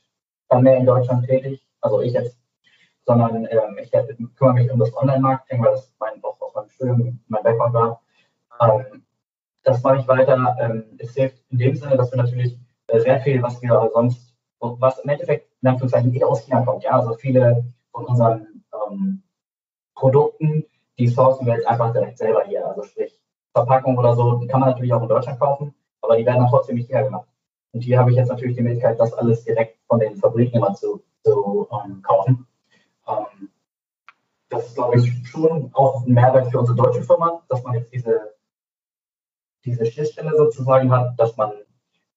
dann mehr in Deutschland tätig, also ich jetzt, sondern ähm, ich kümmere mich um das Online-Marketing, weil das mein, auch aus meinem Studium mein Background war. Ähm, das mache ich weiter. Ähm, es hilft in dem Sinne, dass wir natürlich äh, sehr viel, was wir sonst, was im Endeffekt in Anführungszeichen eh aus China kommt, ja, also viele von unseren ähm, Produkten die sourcen wir jetzt einfach direkt selber hier. Also sprich, Verpackung oder so, die kann man natürlich auch in Deutschland kaufen, aber die werden dann trotzdem nicht hier gemacht. Und hier habe ich jetzt natürlich die Möglichkeit, das alles direkt von den Fabriken immer zu, zu ähm, kaufen. Ähm, das ist, glaube ich, schon auch ein Mehrwert für unsere deutsche Firma, dass man jetzt diese, diese Schnittstelle sozusagen hat, dass man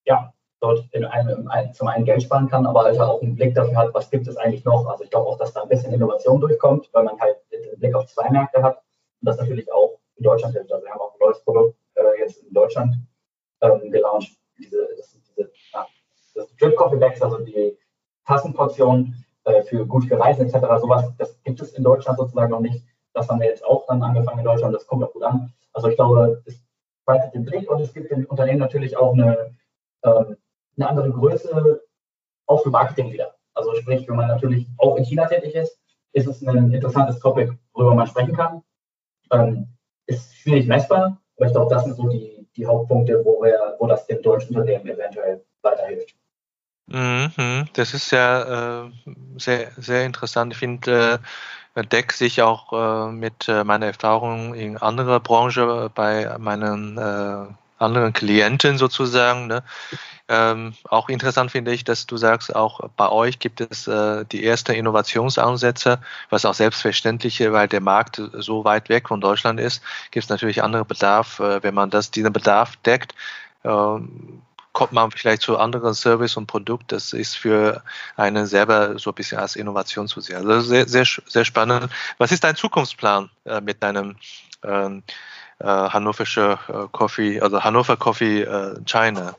ja dort in einem, in zum einen Geld sparen kann, aber halt auch einen Blick dafür hat, was gibt es eigentlich noch. Also ich glaube auch, dass da ein bisschen Innovation durchkommt, weil man halt den Blick auf zwei Märkte hat und das natürlich auch in Deutschland hilft. Also wir haben auch ein neues Produkt äh, jetzt in Deutschland ähm, gelauncht. Diese, das, diese, ja, das Drip Coffee Bags, also die Tassenportionen äh, für gut für Reisen etc. Sowas, das gibt es in Deutschland sozusagen noch nicht. Das haben wir jetzt auch dann angefangen in Deutschland. Das kommt auch gut an. Also ich glaube, es weitet den Blick und es gibt den Unternehmen natürlich auch eine ähm, eine andere Größe, auch für Marketing wieder. Also sprich, wenn man natürlich auch in China tätig ist, ist es ein interessantes Topic, worüber man sprechen kann. Ähm, ist schwierig messbar, aber ich glaube, das sind so die, die Hauptpunkte, wo, wir, wo das dem deutschen Unternehmen eventuell weiterhilft. Mhm, das ist ja äh, sehr, sehr interessant. Ich finde, äh, deckt sich auch äh, mit meiner Erfahrung in anderer Branche bei meinen anderen Klienten sozusagen. Ne? Ähm, auch interessant finde ich, dass du sagst, auch bei euch gibt es äh, die ersten Innovationsansätze, was auch selbstverständlich, weil der Markt so weit weg von Deutschland ist, gibt es natürlich andere Bedarf. Äh, wenn man das, diesen Bedarf deckt, äh, kommt man vielleicht zu anderen Service und Produkt. Das ist für einen selber so ein bisschen als Innovation zu sehen. Also sehr, sehr, sehr spannend. Was ist dein Zukunftsplan äh, mit deinem ähm, äh, hannoversche äh, Coffee, also Hannover Coffee äh, China?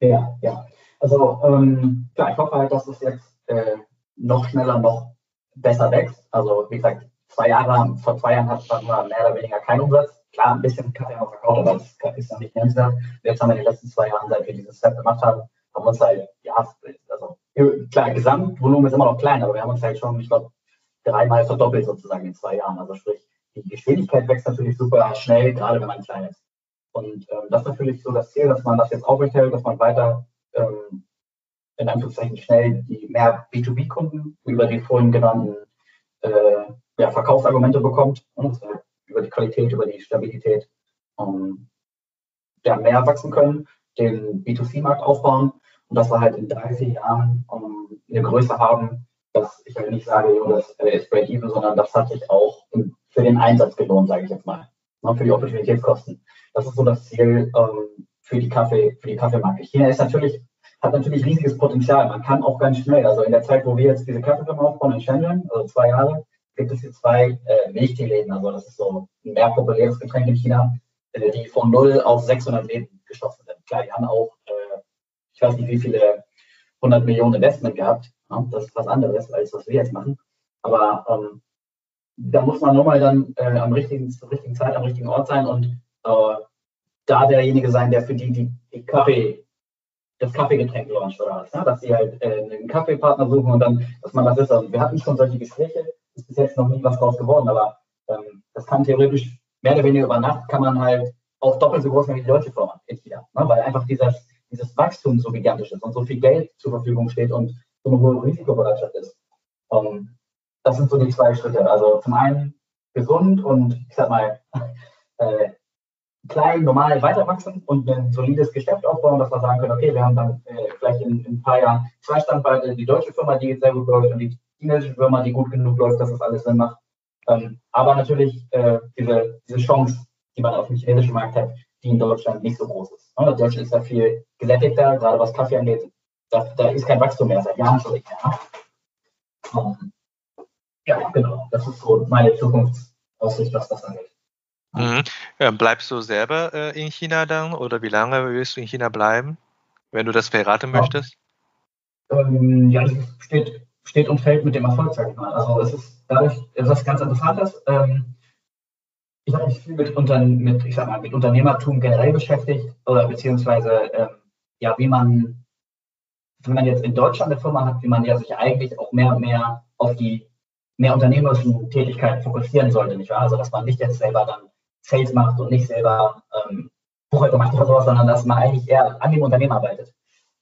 Ja, ja. Also ähm, klar, ich hoffe halt, dass es jetzt äh, noch schneller, noch besser wächst. Also wie gesagt, zwei Jahre, vor zwei Jahren hatten wir mehr oder weniger keinen Umsatz. Klar, ein bisschen Kaffee haben wir verkauft, aber das ist noch nicht nennenswert. Jetzt haben wir in den letzten zwei Jahren, seit wir dieses Step gemacht haben, haben wir uns halt, ja, also klar, Gesamtvolumen ist immer noch klein, aber wir haben uns halt schon, ich glaube, dreimal verdoppelt sozusagen in zwei Jahren. Also sprich, die Geschwindigkeit wächst natürlich super schnell, gerade wenn man klein ist. Und ähm, das ist natürlich so das Ziel, dass man das jetzt aufrechterhält, dass man weiter ähm, in Anführungszeichen schnell die mehr B2B-Kunden über die vorhin genannten äh, ja, Verkaufsargumente bekommt und äh, über die Qualität, über die Stabilität um, ja, mehr wachsen können, den B2C-Markt aufbauen und dass wir halt in drei, vier Jahren um, eine Größe haben, dass ich halt nicht sage, jo, das äh, ist Break-Even, sondern das hat sich auch für den Einsatz gelohnt, sage ich jetzt mal, ne, für die Opportunitätskosten. Das ist so das Ziel ähm, für die Kaffee, für die Kaffeemarke. China ist natürlich, hat natürlich riesiges Potenzial. Man kann auch ganz schnell, also in der Zeit, wo wir jetzt diese Kaffeefirma aufbauen in Shenzhen, also zwei Jahre, gibt es hier zwei äh, Milchteeläden. Also das ist so ein mehr populäres Getränk in China, äh, die von 0 auf 600 Läden geschossen sind. Klar, die haben auch, äh, ich weiß nicht wie viele 100 Millionen Investment gehabt. Das ist was anderes, als was wir jetzt machen. Aber ähm, da muss man nur mal dann äh, am richtigen, zur richtigen Zeit, am richtigen Ort sein und äh, da derjenige sein, der für die, die, die Kaffee, das Kaffeegetränk launcht oder was. Ne? Dass sie halt äh, einen Kaffeepartner suchen und dann, dass man das ist. Und wir hatten schon solche Gespräche, ist bis jetzt noch nie was draus geworden, aber ähm, das kann theoretisch mehr oder weniger über Nacht kann man halt auch doppelt so groß wie die deutsche Firma. Ne? Weil einfach dieses, dieses Wachstum so gigantisch ist und so viel Geld zur Verfügung steht und so eine hohe Risikobereitschaft ist. Um, ähm, das sind so die zwei Schritte. Also zum einen gesund und ich sag mal, äh, klein, normal weiter wachsen und ein solides Geschäft aufbauen, dass wir sagen können, okay, wir haben dann äh, vielleicht in, in, ein paar Jahren zwei Standbeine, die deutsche Firma, die sehr gut läuft und die chinesische Firma, die gut genug läuft, dass das alles Sinn macht. Ähm, aber natürlich äh, diese, diese Chance, die man auf dem chinesischen Markt hat, die in Deutschland nicht so groß ist. Ja, Deutschland ist ja viel gesättigter, gerade was Kaffee angeht. Da, da ist kein Wachstum mehr, seit Jahren schon nicht mehr. Um, ähm, ja, genau. Das ist so meine Zukunftsaussicht, was das angeht. Mhm. Bleibst du selber äh, in China dann oder wie lange willst du in China bleiben, wenn du das verraten ja. möchtest? Ähm, ja, es steht, steht und fällt mit dem Erfolg, sag ich mal. Also es ist dadurch etwas ganz Interessantes. Ähm, ich habe mich viel mit, unter, mit, ich sag mal, mit Unternehmertum generell beschäftigt oder beziehungsweise ähm, ja, wie man, wenn man jetzt in Deutschland eine Firma hat, wie man ja sich eigentlich auch mehr und mehr auf die mehr unternehmerischen Tätigkeiten fokussieren sollte, nicht wahr? Also dass man nicht jetzt selber dann Sales macht und nicht selber ähm, Buchhaltung macht oder sowas, sondern dass man eigentlich eher an dem Unternehmen arbeitet.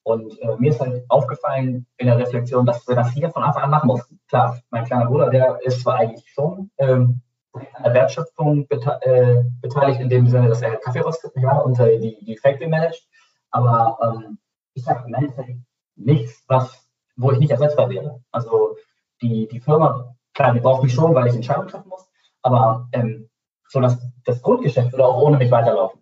Und äh, mir ist halt aufgefallen in der Reflexion, dass wir das hier von Anfang an machen mussten. Klar, mein kleiner Bruder, der ist zwar eigentlich schon ähm, an der Wertschöpfung bete äh, beteiligt, in dem Sinne, dass er Kaffee rostet ja, und äh, die, die Factory managt, aber ähm, ich habe im Endeffekt nichts, was, wo ich nicht ersetzbar wäre. Also die, die Firma klar, die braucht mich schon, weil ich Entscheidungen treffen muss, aber ähm, so dass das Grundgeschäft würde auch ohne mich weiterlaufen.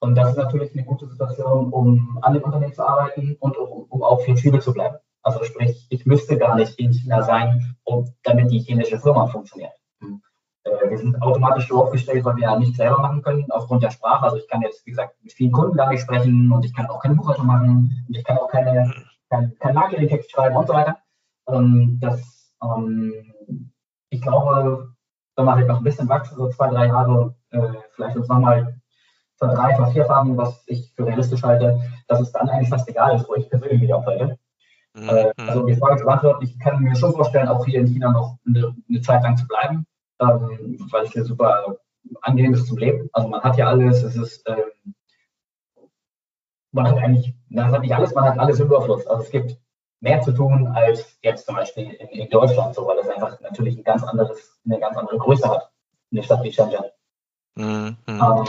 Und das ist natürlich eine gute Situation, um an dem Unternehmen zu arbeiten und um, um auch flexibel zu bleiben. Also sprich, ich müsste gar nicht in China sein, um, damit die chinesische Firma funktioniert. Äh, wir sind automatisch so aufgestellt, weil wir ja nicht selber machen können, aufgrund der Sprache. Also ich kann jetzt, wie gesagt, mit vielen Kunden gar nicht sprechen und ich kann auch keine Buchhaltung machen und ich kann auch keine, kein, kein Marketing-Text schreiben und so weiter. Ähm, das, ähm, ich glaube, wenn man halt noch ein bisschen wachsen, so zwei, drei Jahre, äh, vielleicht uns nochmal verdrei-, vervierfachen, was ich für realistisch halte, dass es dann eigentlich fast egal ist, wo ich persönlich mich aufhalte. Mhm. Äh, also die Frage zu beantworten, ich kann mir schon vorstellen, auch hier in China noch eine, eine Zeit lang zu bleiben ähm, weil es hier super angenehm ist zum Leben. Also man hat ja alles, es ist, ähm, man hat eigentlich, man hat nicht alles, man hat alles im Überfluss. Also es gibt mehr zu tun als jetzt zum Beispiel in, in Deutschland, so, weil es einfach natürlich ein ganz anderes, eine ganz andere Größe hat, eine Stadt wie Shenzhen. Mhm. Ähm,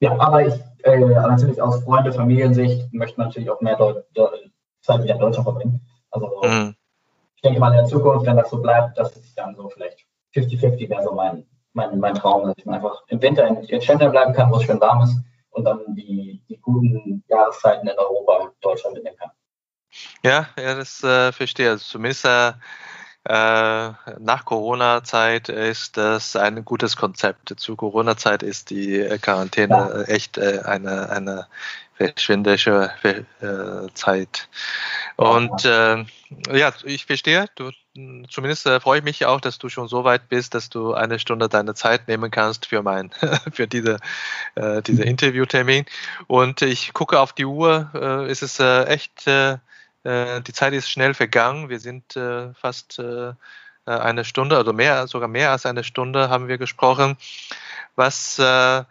ja, aber ich, äh, natürlich aus Freunde, Familiensicht möchte man natürlich auch mehr Deu Deu Zeit wieder in Deutschland verbringen. Also mhm. ich denke mal in der Zukunft, wenn das so bleibt, dass es dann so vielleicht 50-50 wäre so mein, mein, mein Traum, dass ich einfach im Winter in, in Shenzhen bleiben kann, wo es schön warm ist und dann die, die guten Jahreszeiten in Europa und Deutschland mitnehmen kann. Ja, ja, das äh, verstehe. Also zumindest äh, äh, nach Corona-Zeit ist das ein gutes Konzept. Zu Corona-Zeit ist die Quarantäne ja. echt äh, eine, eine verschwindische äh, Zeit. Und äh, ja, ich verstehe, du, zumindest äh, freue ich mich auch, dass du schon so weit bist, dass du eine Stunde deine Zeit nehmen kannst für mein, für diese, äh, diese mhm. Interviewtermin. Und ich gucke auf die Uhr, äh, ist es äh, echt, äh, äh, die Zeit ist schnell vergangen. Wir sind äh, fast äh, eine Stunde, also mehr, sogar mehr als eine Stunde haben wir gesprochen. Was äh, äh,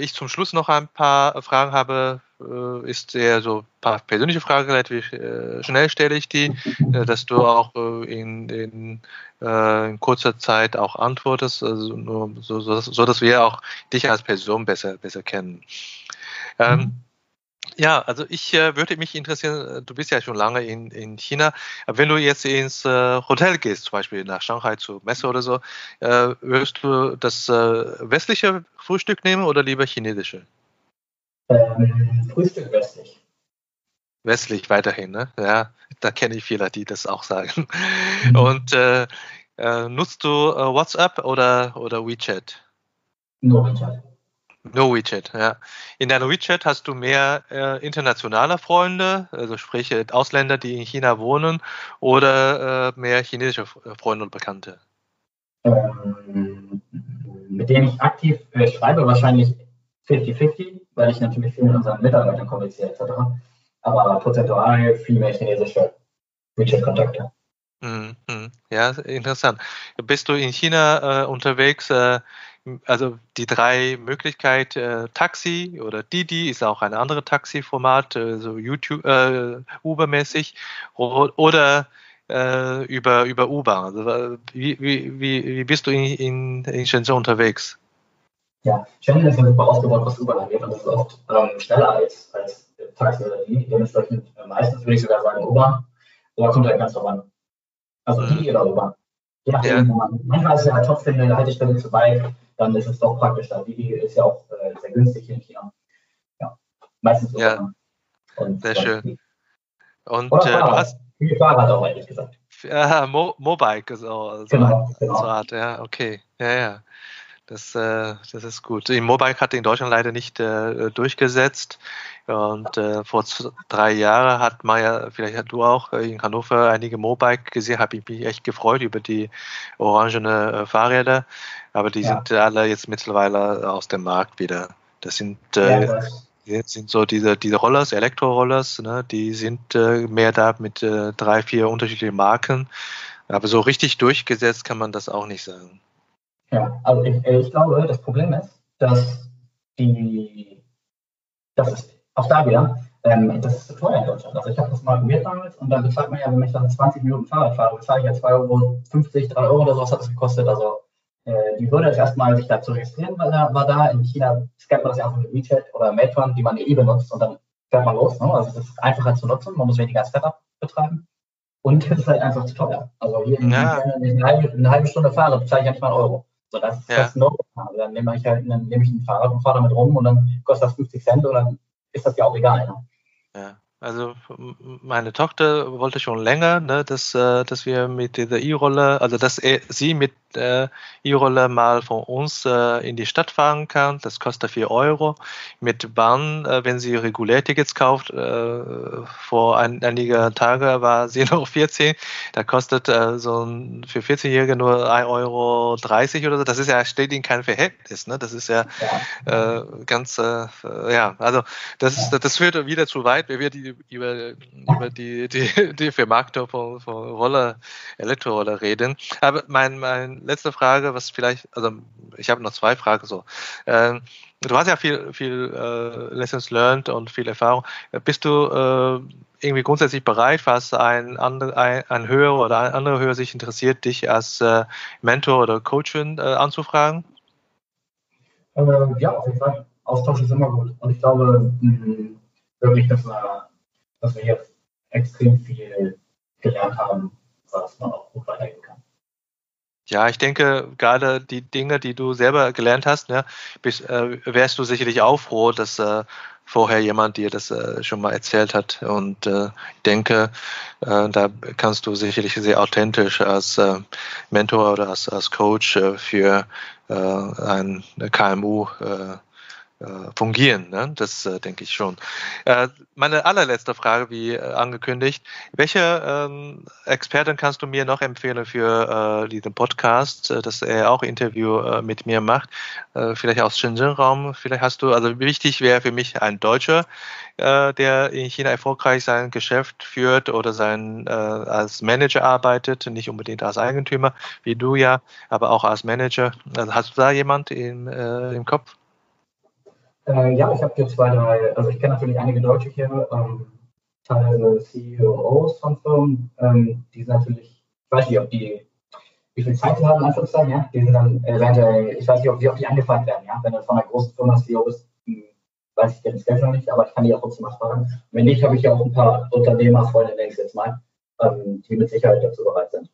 ich zum Schluss noch ein paar Fragen habe, äh, ist eher so ein paar persönliche Fragen, relativ äh, schnell stelle ich die, dass du auch in, in, in kurzer Zeit auch antwortest, also nur so, so, so, dass wir auch dich als Person besser, besser kennen. Ähm, mhm. Ja, also ich äh, würde mich interessieren, äh, du bist ja schon lange in, in China, wenn du jetzt ins äh, Hotel gehst, zum Beispiel nach Shanghai zur Messe oder so, äh, würdest du das äh, westliche Frühstück nehmen oder lieber chinesische? Ähm, Frühstück westlich. Westlich weiterhin, ne? Ja, da kenne ich viele, die das auch sagen. Mhm. Und äh, nutzt du WhatsApp oder, oder WeChat? Nur WeChat. No WeChat, ja. In deiner WeChat hast du mehr äh, internationale Freunde, also sprich äh, Ausländer, die in China wohnen, oder äh, mehr chinesische äh, Freunde und Bekannte? Ähm, mit denen ich aktiv äh, schreibe, wahrscheinlich 50-50, weil ich natürlich viel mit unseren Mitarbeitern kommuniziere etc. Aber prozentual viel mehr chinesische WeChat-Kontakte. Mhm, mhm. Ja, interessant. Bist du in China äh, unterwegs? Also die drei Möglichkeiten, äh, Taxi oder Didi ist auch ein anderes Taxi-Format, äh, so YouTube, äh, Uber-mäßig, oder äh, über, über Uber. Also, wie, wie, wie, bist du in, in, in Shenzhen unterwegs? Ja, Shenzhen ist ja super ausgebaut, was Uber angeht, und das ist oft ähm, schneller als, als Taxi oder Didi. Dementsprechend äh, meistens würde ich sogar sagen Uber, oder kommt halt ganz normal. Also mhm. Didi oder Uber. Je nachdem, ja. man, manchmal ist ja trotzdem eine Haltestelle zu weit, dann ist es doch praktisch. Da Didi ist ja auch äh, sehr günstig hier in China. Ja, meistens so. Ja, und, sehr schön. Und äh, du hast. Viel Fahrrad auch, ehrlich gesagt. Ja, Mo Mobike, so, so, genau, genau. so Art, ja, okay. Ja, ja. Das, äh, das ist gut. Die Mobike hat in Deutschland leider nicht äh, durchgesetzt. Und äh, vor drei Jahren hat man ja, vielleicht hat du auch äh, in Hannover einige Mobike gesehen, habe ich mich echt gefreut über die orangene äh, Fahrräder. Aber die ja. sind alle jetzt mittlerweile aus dem Markt wieder. Das sind, äh, ja, sind so diese, diese Rollers, Elektrorollers, ne, die sind mehr da mit drei, vier unterschiedlichen Marken. Aber so richtig durchgesetzt kann man das auch nicht sagen. Ja, also ich, ich glaube, das Problem ist, dass die, das ist auch da wieder, ähm, das ist zu teuer in Deutschland. Also ich habe das mal probiert damals und dann bezahlt man ja, wenn ich dann 20 Minuten Fahrrad fahre, bezahle ich ja 2,50 Euro, 3 Euro oder sowas hat das gekostet. Also äh, die Hürde ist erstmal, sich da zu registrieren, war da, war da. In China scannt man das ja einfach mit WeChat oder Meituan, die man eh benutzt und dann fährt man los. Ne? Also das ist einfacher zu nutzen, man muss weniger Setup betreiben. Und es ist halt einfach zu teuer. Also hier, ja. wenn ich eine halbe, eine halbe Stunde fahre, bezahle ich ja nicht mal einen Euro. So, das ist ja. das no also Dann nehme ich halt, dann nehme ich ein Fahrrad und fahre damit rum und dann kostet das 50 Cent und dann ist das ja auch egal. Ne? Ja. Also meine Tochter wollte schon länger, ne, dass, äh, dass wir mit dieser E-Rolle, also dass er, sie mit äh, E-Rolle mal von uns äh, in die Stadt fahren kann. Das kostet 4 Euro. Mit Bahn, äh, wenn sie Regulärtickets kauft, äh, vor ein, einiger Tage war sie noch 14. Da kostet äh, so ein, für 14-Jährige nur 1,30 Euro oder so. Das ist ja, steht in keinem Verhältnis. Ne? Das ist ja, ja. Äh, ganz, äh, ja, also das, ist, das führt wieder zu weit, wenn wir die, über, über die, die, die Vermarktung von, von Roller, Elektroroller reden. Aber mein, mein letzte Frage, was vielleicht, also ich habe noch zwei Fragen so. Ähm, du hast ja viel, viel äh, Lessons learned und viel Erfahrung. Bist du äh, irgendwie grundsätzlich bereit, was ein, andere, ein, ein Hörer oder ein anderer Hörer sich interessiert, dich als äh, Mentor oder Coachin äh, anzufragen? Äh, ja, auf jeden Fall. Austausch ist immer gut. Und ich glaube mh, wirklich, dass wir, dass wir jetzt extrem viel gelernt haben, was man auch gut weitergeben kann. Ja, ich denke, gerade die Dinge, die du selber gelernt hast, ne, bist, äh, wärst du sicherlich auch froh, dass äh, vorher jemand dir das äh, schon mal erzählt hat. Und äh, ich denke, äh, da kannst du sicherlich sehr authentisch als äh, Mentor oder als, als Coach äh, für äh, ein KMU äh, fungieren. Ne? Das äh, denke ich schon. Äh, meine allerletzte Frage, wie äh, angekündigt. Welche ähm, Experten kannst du mir noch empfehlen für äh, diesen Podcast, äh, dass er auch Interview äh, mit mir macht? Äh, vielleicht aus Shenzhen-Raum. Vielleicht hast du, also wichtig wäre für mich ein Deutscher, äh, der in China erfolgreich sein Geschäft führt oder sein äh, als Manager arbeitet, nicht unbedingt als Eigentümer, wie du ja, aber auch als Manager. Also hast du da jemand im, äh, im Kopf? Äh, ja, ich habe hier zwei, drei, also ich kenne natürlich einige Deutsche hier, ähm, teilweise CEOs von Firmen, ähm, die sind natürlich, ich weiß nicht, ob die, wie viel Zeit sie haben, Anführungszeichen, ja, die sind dann eventuell, ich weiß nicht, ob, wie oft die angefragt werden, ja, wenn du von einer großen Firma CEO bist, hm, weiß ich jetzt noch nicht, aber ich kann die auch trotzdem mal. Wenn nicht, habe ich ja auch ein paar Unternehmerfreunde, denke ich jetzt mal, ähm, die mit Sicherheit dazu bereit sind.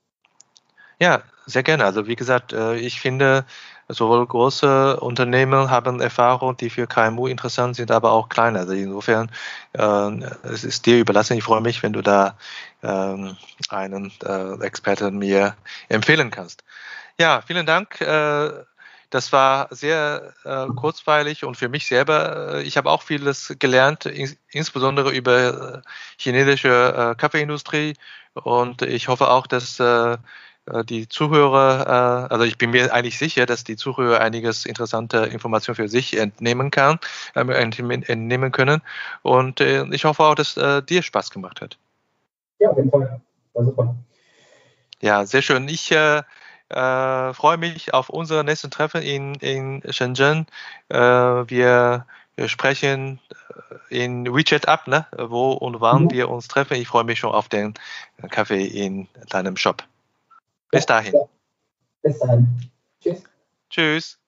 Ja, sehr gerne. Also wie gesagt, äh, ich finde, sowohl große Unternehmen haben Erfahrung, die für KMU interessant sind, aber auch kleine. Also insofern, äh, es ist dir überlassen. Ich freue mich, wenn du da ähm, einen äh, Experten mir empfehlen kannst. Ja, vielen Dank. Äh, das war sehr äh, kurzweilig und für mich selber, äh, ich habe auch vieles gelernt, in, insbesondere über chinesische Kaffeeindustrie und ich hoffe auch, dass die Zuhörer, äh, also ich bin mir eigentlich sicher, dass die Zuhörer einiges interessante Informationen für sich entnehmen kann, äh, entnehmen können. Und ich hoffe auch, dass dir Spaß gemacht hat. Ja, auf jeden Fall. War super. Ja, sehr schön. Ich äh, äh, freue mich auf unser nächstes Treffen in, in Shenzhen. Äh, wir, wir sprechen in WeChat ab, ne? wo und wann mhm. wir uns treffen. Ich freue mich schon auf den Kaffee in deinem Shop. Bis dahin. Bis dahin. Tschüss. Tschüss.